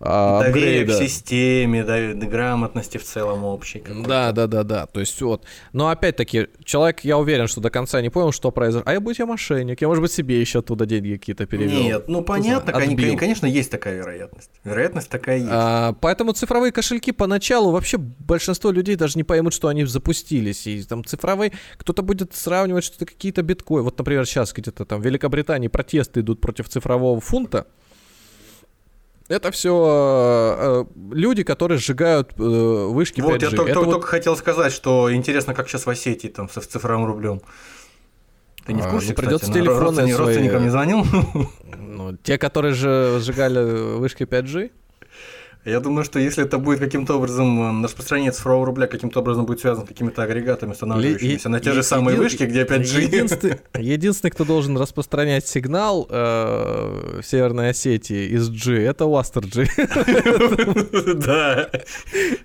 а, Доверие к системе, да, грамотности в целом общей. Да, да, да, да. То есть вот. Но опять-таки, человек, я уверен, что до конца не понял, что произошло. А я будь я мошенник, я, может быть, себе еще оттуда деньги какие-то перевел. Нет, ну понятно, Отбил. конечно, есть такая вероятность. Вероятность такая есть. А, поэтому цифровые кошельки поначалу вообще большинство людей даже не поймут, что они запустились. И там цифровые, кто-то будет сравнивать что-то какие-то биткоины. Вот, например, сейчас где-то там в Великобритании протесты идут против цифрового фунта. Это все э, люди, которые сжигают э, вышки 5G. Вот, я только, только вот... хотел сказать, что интересно, как сейчас в Осетии там с цифровым рублем. Ты не в а, курсе, а, ну, придется кстати, телефоны родственникам, свои... родственникам не звонил? Ну, те, которые же сжигали вышки 5G? Я думаю, что если это будет каким-то образом, распространение цифрового рубля каким-то образом будет связано с какими-то агрегатами, устанавливающимися на те же самые вышки, где 5G. Единственный, единственный, кто должен распространять сигнал э, в Северной Осетии из G, это Уастер G. Да.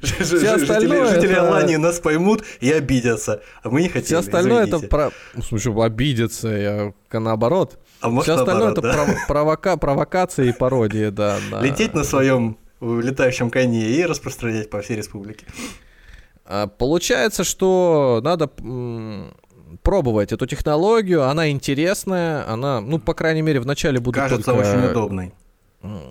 Все остальное Жители Алании нас поймут и обидятся, а мы не хотим. Все остальное это... В смысле, обидеться, я наоборот. А может, Все остальное это провока... провокация и пародия, да. Лететь на своем летающем коне и распространять по всей республике. А, получается, что надо пробовать эту технологию, она интересная, она, ну, по крайней мере, вначале будет Кажется только... очень удобной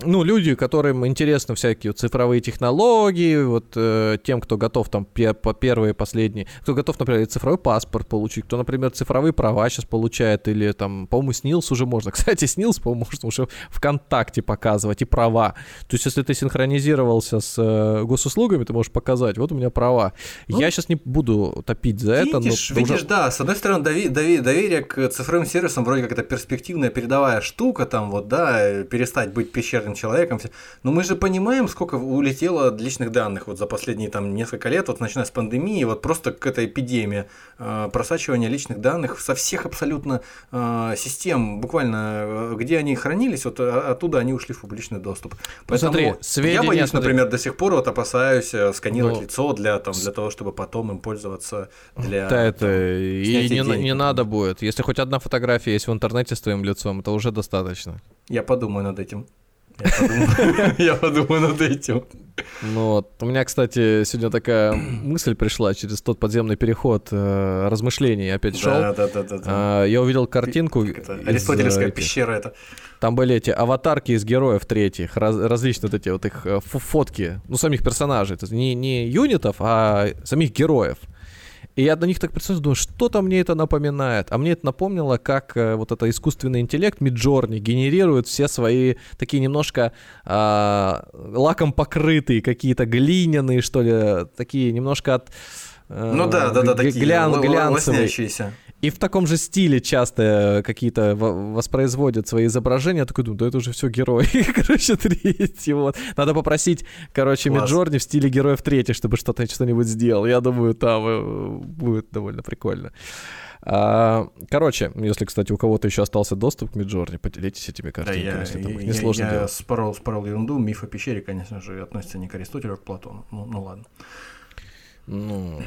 ну, люди, которым интересны всякие цифровые технологии, вот э, тем, кто готов там пе- по первые, последние, кто готов, например, цифровой паспорт получить, кто, например, цифровые права сейчас получает, или там, по-моему, СНИЛС уже можно. Кстати, СНИЛС, по-моему, можно уже ВКонтакте показывать и права. То есть, если ты синхронизировался с э, госуслугами, ты можешь показать, вот у меня права. Ну, Я сейчас не буду топить за видишь, это. Но видишь, уже... да, с одной стороны, дови- дови- доверие к цифровым сервисам вроде как это перспективная передовая штука, там вот, да, перестать быть пещерным человеком. Но мы же понимаем, сколько улетело личных данных вот за последние там несколько лет, вот начиная с пандемии, вот просто к этой эпидемии э, просачивания личных данных со всех абсолютно э, систем, буквально э, где они хранились, вот оттуда они ушли в публичный доступ. Ну, Поэтому смотри, сведения, я боюсь, смотри. например, до сих пор вот опасаюсь сканировать ну, лицо для, там, для того, чтобы потом им пользоваться для Да, это и не, не надо будет. Если хоть одна фотография есть в интернете с твоим лицом, это уже достаточно. Я подумаю над этим. Я подумаю над этим. Ну вот. У меня, кстати, сегодня такая мысль пришла через тот подземный переход э, размышлений. Опять шел. Да, да, да, да. А, я увидел картинку. Аристотельская пещера это. Там были эти аватарки из героев третьих, раз, различные вот эти вот их э, фотки, ну, самих персонажей. То есть не, не юнитов, а самих героев. И я на них так представляю, думаю, что-то мне это напоминает. А мне это напомнило, как э, вот это искусственный интеллект Midjourney генерирует все свои такие немножко э, лаком покрытые, какие-то глиняные, что ли, такие немножко от... Э, ну да, да, да, такие глян, глянцевые. И в таком же стиле часто какие-то воспроизводят свои изображения. Я такой думаю, да это уже все герои. короче, третий. Вот. Надо попросить, короче, Миджорни в стиле героев третий, чтобы что-то что-нибудь сделал. Я думаю, там э, будет довольно прикольно. А, короче, если, кстати, у кого-то еще остался доступ к Миджорни, поделитесь этими картинками, да, я, если там их несложно я, делать. Я спорол, спорол ерунду. Миф о пещере, конечно же, относится не к Аристотелю, а к Платону. Ну, ну ладно. Ну,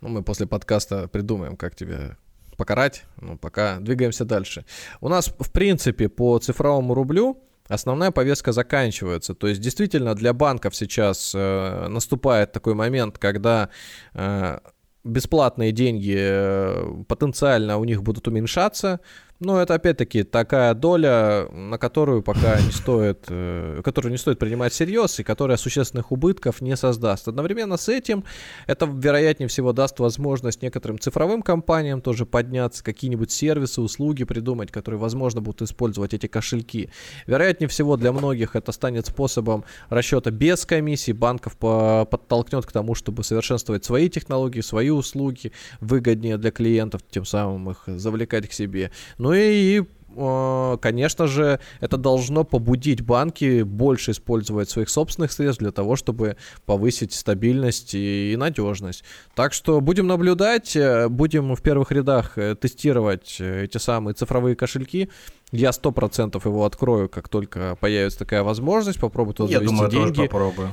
ну, мы после подкаста придумаем, как тебя покарать. Ну, пока двигаемся дальше. У нас, в принципе, по цифровому рублю основная повестка заканчивается. То есть действительно для банков сейчас э, наступает такой момент, когда э, бесплатные деньги э, потенциально у них будут уменьшаться, но это опять-таки такая доля, на которую пока не стоит, э, которую не стоит принимать всерьез и которая существенных убытков не создаст. Одновременно с этим это, вероятнее всего, даст возможность некоторым цифровым компаниям тоже подняться, какие-нибудь сервисы, услуги придумать, которые, возможно, будут использовать эти кошельки. Вероятнее всего, для многих это станет способом расчета без комиссий, банков подтолкнет к тому, чтобы совершенствовать свои технологии, свои услуги выгоднее для клиентов, тем самым их завлекать к себе. Но ну и э, конечно же, это должно побудить банки больше использовать своих собственных средств для того, чтобы повысить стабильность и надежность. Так что будем наблюдать, э, будем в первых рядах э, тестировать эти самые цифровые кошельки. Я сто процентов его открою, как только появится такая возможность, попробую туда Я думаю, деньги. тоже попробую.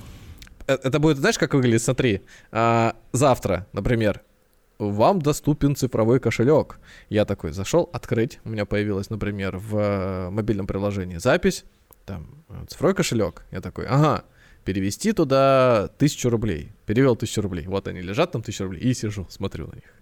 Это будет, знаешь, как выглядит? Смотри, а, завтра, например, вам доступен цифровой кошелек. Я такой зашел, открыть. У меня появилась, например, в э, мобильном приложении запись, там, э, цифровой кошелек. Я такой, ага, перевести туда тысячу рублей. Перевел тысячу рублей. Вот они лежат там тысячу рублей. И сижу, смотрю на них.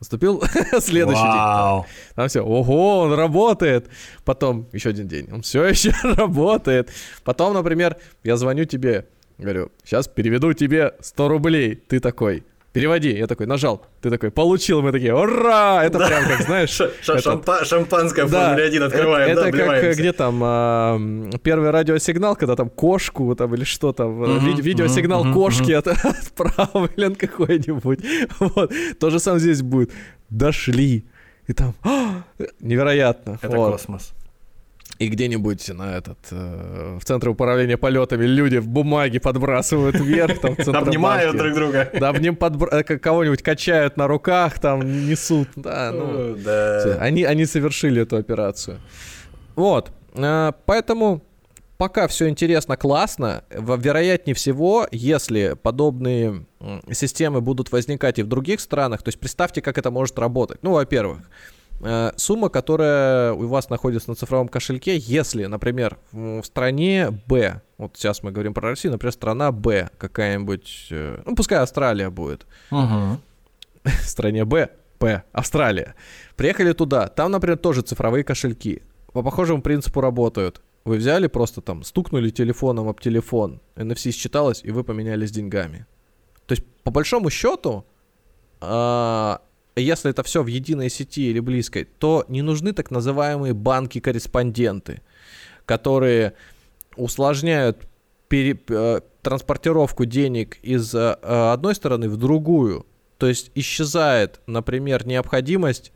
Наступил следующий Вау. день. Там, там все, ого, он работает. Потом еще один день, он все еще работает. Потом, например, я звоню тебе, говорю, сейчас переведу тебе 100 рублей. Ты такой, переводи. Я такой, нажал. Ты такой, получил. Мы такие, ура! Это да. прям как, знаешь... Шампанское да. Формуле 1 открываем, Это, как, где там, а, первый радиосигнал, когда там кошку там или что там, ви видеосигнал кошки отправлен какой-нибудь. Вот. То же самое здесь будет. Дошли. И там, а, невероятно. Это космос и где-нибудь на этот э, в центре управления полетами люди в бумаге подбрасывают вверх, там в Обнимают друг друга. Да, обним подбр... Э, кого-нибудь качают на руках, там несут. Да, ну, да. Они, они совершили эту операцию. Вот. Э, поэтому пока все интересно, классно. Вероятнее всего, если подобные системы будут возникать и в других странах, то есть представьте, как это может работать. Ну, во-первых, сумма, которая у вас находится на цифровом кошельке, если, например, в стране Б, вот сейчас мы говорим про Россию, например, страна Б какая-нибудь, э, ну, пускай Австралия будет. Угу. В стране Б, П, Австралия. Приехали туда, там, например, тоже цифровые кошельки. По похожему принципу работают. Вы взяли просто там, стукнули телефоном об телефон, NFC считалось, и вы поменялись деньгами. То есть, по большому счету, а, если это все в единой сети или близкой, то не нужны так называемые банки-корреспонденты, которые усложняют пере, э, транспортировку денег из э, одной стороны в другую. То есть исчезает, например, необходимость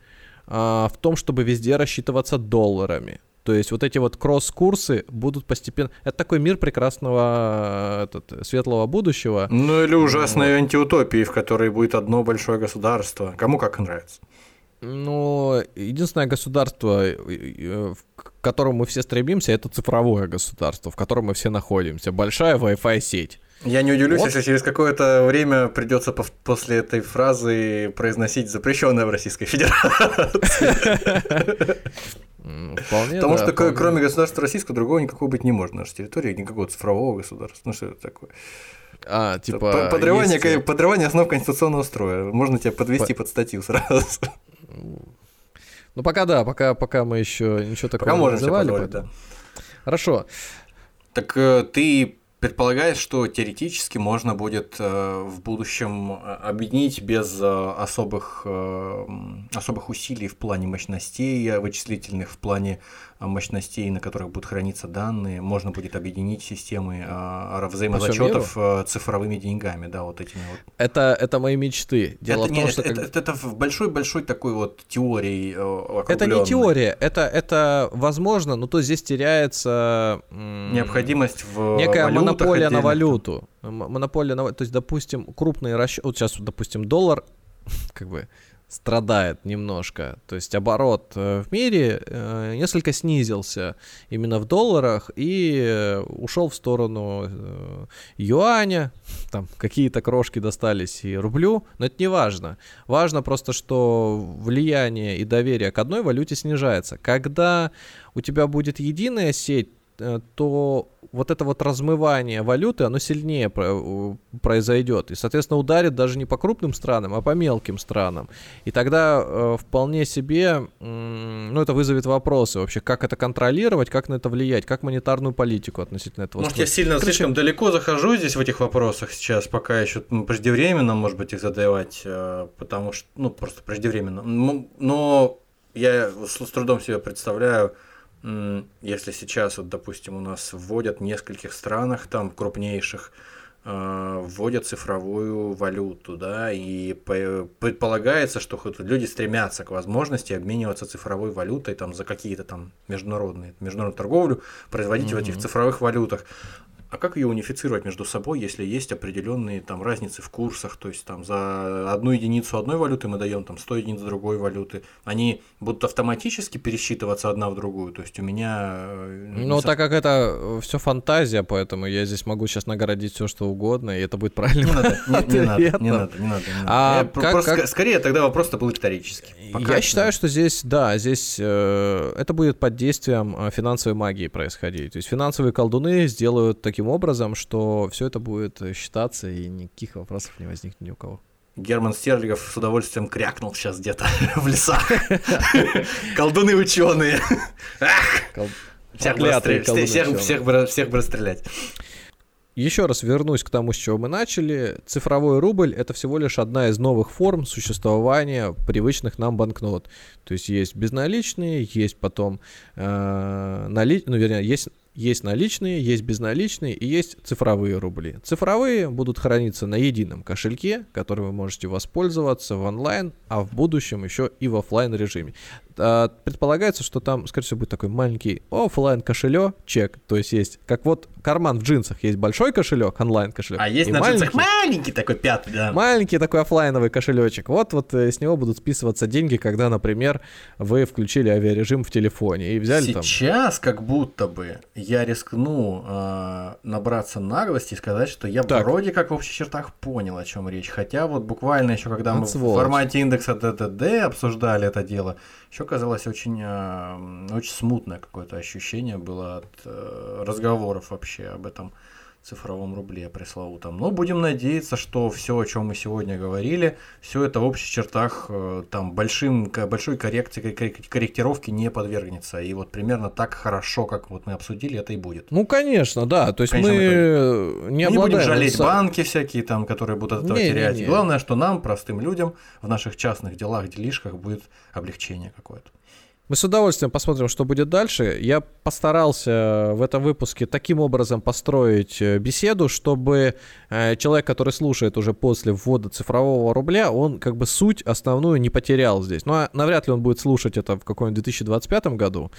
э, в том, чтобы везде рассчитываться долларами. То есть вот эти вот кросс-курсы будут постепенно... Это такой мир прекрасного этот, светлого будущего. Ну или ужасной вот. антиутопии, в которой будет одно большое государство. Кому как нравится. Ну, единственное государство, к которому мы все стремимся, это цифровое государство, в котором мы все находимся. Большая Wi-Fi сеть. Я не удивлюсь, вот. если через какое-то время придется после этой фразы произносить запрещенное в Российской Федерации. Вполне, Потому да, что вполне. кроме государства российского другого никакого быть не может на нашей территории, никакого цифрового государства. Ну что это такое? А, типа... Подрывание, есть... подрывание основ конституционного строя. Можно тебя подвести По... под статью сразу. Ну пока да, пока, пока мы еще ничего такого пока не называли. Да. Хорошо. Так э, ты Предполагает, что теоретически можно будет э, в будущем э, объединить без э, особых, особых усилий в плане мощностей вычислительных, в плане мощностей, на которых будут храниться данные, можно будет объединить системы взаимозачетов цифровыми деньгами, да, вот этими вот. Это, это мои мечты. Дело это, в том, нет, что это, как... это, это в большой-большой такой вот теорией Это не теория, это, это возможно, но то здесь теряется... Необходимость в Некая монополия на валюту. Монополия на То есть, допустим, крупные расчеты... Вот сейчас, допустим, доллар, как бы страдает немножко. То есть оборот э, в мире э, несколько снизился именно в долларах и э, ушел в сторону юаня. Там какие-то крошки достались и рублю, но это не важно. Важно просто, что влияние и доверие к одной валюте снижается. Когда у тебя будет единая сеть то вот это вот размывание валюты, оно сильнее произойдет. И, соответственно, ударит даже не по крупным странам, а по мелким странам. И тогда э, вполне себе, э, ну, это вызовет вопросы вообще, как это контролировать, как на это влиять, как монетарную политику относительно этого. Может, строить. я сильно Короче, слишком далеко захожу здесь в этих вопросах сейчас, пока еще ну, преждевременно, может быть, их задавать, э, потому что, ну, просто преждевременно. Но я с трудом себе представляю, если сейчас, вот, допустим, у нас вводят в нескольких странах, там крупнейших, э, вводят цифровую валюту, да, и предполагается, что люди стремятся к возможности обмениваться цифровой валютой там за какие-то там международные, международную торговлю, производить mm-hmm. в этих цифровых валютах а как ее унифицировать между собой, если есть определенные там разницы в курсах, то есть там за одну единицу одной валюты мы даем там 100 единиц другой валюты, они будут автоматически пересчитываться одна в другую, то есть у меня... Э, ну, так как это э, все фантазия, поэтому я здесь могу сейчас нагородить все что угодно, и это будет правильно. Не надо, не, надо, не надо, не надо. А просто, Скорее тогда вопрос-то был риторический. я считаю, что здесь, да, здесь э, это будет под действием финансовой магии происходить. То есть финансовые колдуны сделают такие таким образом, что все это будет считаться и никаких вопросов не возникнет ни у кого. Герман Стерлигов с удовольствием крякнул сейчас где-то в лесах. Колдуны ученые. Всех бы расстрелять. Еще раз вернусь к тому, с чего мы начали. Цифровой рубль — это всего лишь одна из новых форм существования привычных нам банкнот. То есть есть безналичные, есть потом э, нали... ну, вернее, есть есть наличные, есть безналичные и есть цифровые рубли. Цифровые будут храниться на едином кошельке, который вы можете воспользоваться в онлайн, а в будущем еще и в офлайн режиме. А, предполагается, что там, скорее всего, будет такой маленький офлайн кошелек, чек. То есть есть, как вот карман в джинсах, есть большой кошелек, онлайн кошелек. А есть на маленький, джинсах маленький такой пятый, да. Маленький такой офлайновый кошелечек. Вот, вот э, с него будут списываться деньги, когда, например, вы включили авиарежим в телефоне и взяли Сейчас, там. Сейчас, как будто бы я рискну э, набраться наглости и сказать, что я так. вроде как в общих чертах понял, о чем речь. Хотя вот буквально еще когда мы сволочь. в формате индекса ДТД обсуждали это дело, еще казалось очень, э, очень смутное какое-то ощущение было от э, разговоров вообще об этом цифровом рубле пресловутом. Но будем надеяться, что все, о чем мы сегодня говорили, все это в общих чертах э, там большим, большой коррекции, корректировки не подвергнется. И вот примерно так хорошо, как вот мы обсудили, это и будет. Ну, конечно, да. То есть мы не, не будем жалеть банки всякие, там, которые будут от этого не, терять. Не, не. Главное, что нам, простым людям, в наших частных делах, делишках будет облегчение какое-то. Мы с удовольствием посмотрим, что будет дальше. Я постарался в этом выпуске таким образом построить э, беседу, чтобы э, человек, который слушает уже после ввода цифрового рубля, он как бы суть основную не потерял здесь. Ну, а навряд ли он будет слушать это в каком-нибудь 2025 году.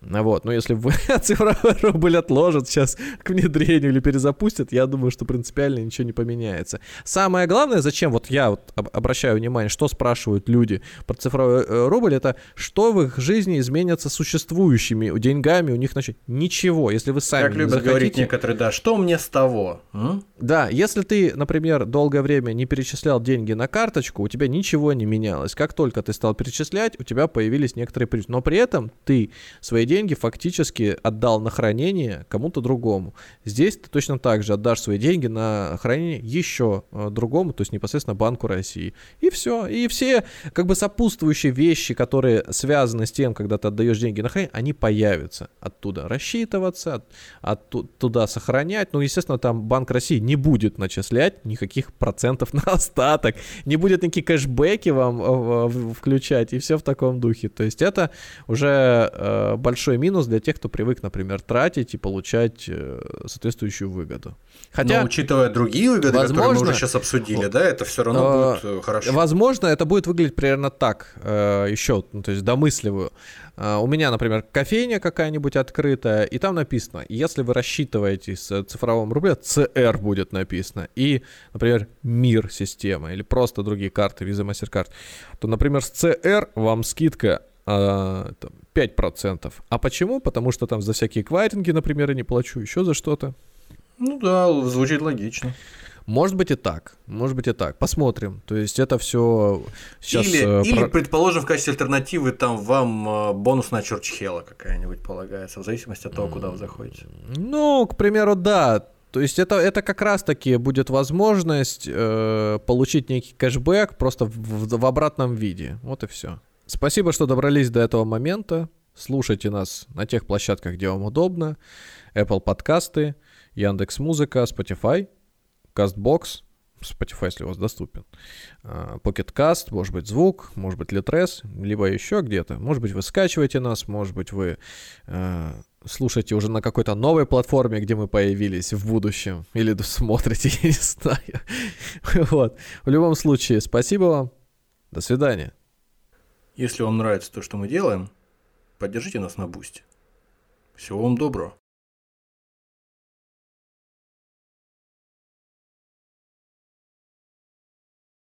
Вот, но если вы цифровой рубль отложат сейчас к внедрению или перезапустят, я думаю, что принципиально ничего не поменяется. Самое главное, зачем, вот я вот обращаю внимание, что спрашивают люди про цифровой э, рубль, это что в их жизни изменится существующими деньгами, у них, значит, ничего, если вы сами Как любят захотите... говорить некоторые, да, что мне с того? М? Да, если ты, например, долгое время не перечислял деньги на карточку, у тебя ничего не менялось. Как только ты стал перечислять, у тебя появились некоторые. Но при этом ты свои деньги фактически отдал на хранение кому-то другому. Здесь ты точно так же отдашь свои деньги на хранение еще э, другому, то есть непосредственно Банку России. И все. И все как бы сопутствующие вещи, которые связаны с тем, когда ты отдаешь деньги на хранение, они появятся. Оттуда рассчитываться, от, от, туда сохранять. Ну, естественно, там Банк России не будет начислять никаких процентов на остаток, не будет никакие кэшбэки вам э, включать, и все в таком духе. То есть это уже э, большой большой минус для тех, кто привык, например, тратить и получать э, соответствующую выгоду. Хотя, Но учитывая другие выгоды, возможно, которые мы уже сейчас обсудили, да, это все равно э, будет э, хорошо. Возможно, это будет выглядеть примерно так, э, еще, ну, то есть домысливаю. Э, у меня, например, кофейня какая-нибудь открытая, и там написано, если вы рассчитываете с цифровым рублем, CR будет написано, и, например, МИР система, или просто другие карты, Visa, MasterCard, то, например, с CR вам скидка а, там, 5%. А почему? Потому что там за всякие квайринги, например, я не плачу, еще за что-то. Ну да, звучит логично. Может быть и так, может быть и так. Посмотрим. То есть это все сейчас... Или, э, или про- предположим, в качестве альтернативы там вам э, бонусная Чурчхела какая-нибудь полагается, в зависимости от того, куда вы заходите. Ну, к примеру, да. То есть это, это как раз-таки будет возможность э, получить некий кэшбэк просто в, в- в обратном виде. Вот и все. Спасибо, что добрались до этого момента. Слушайте нас на тех площадках, где вам удобно. Apple подкасты, Яндекс Музыка, Spotify, CastBox, Spotify, если у вас доступен, а, Pocket Cast, может быть, звук, может быть, Litres, либо еще где-то. Может быть, вы скачиваете нас, может быть, вы э, слушаете уже на какой-то новой платформе, где мы появились в будущем, или смотрите, я не знаю. Вот. В любом случае, спасибо вам. До свидания. Если вам нравится то, что мы делаем, поддержите нас на бусте. Всего вам доброго.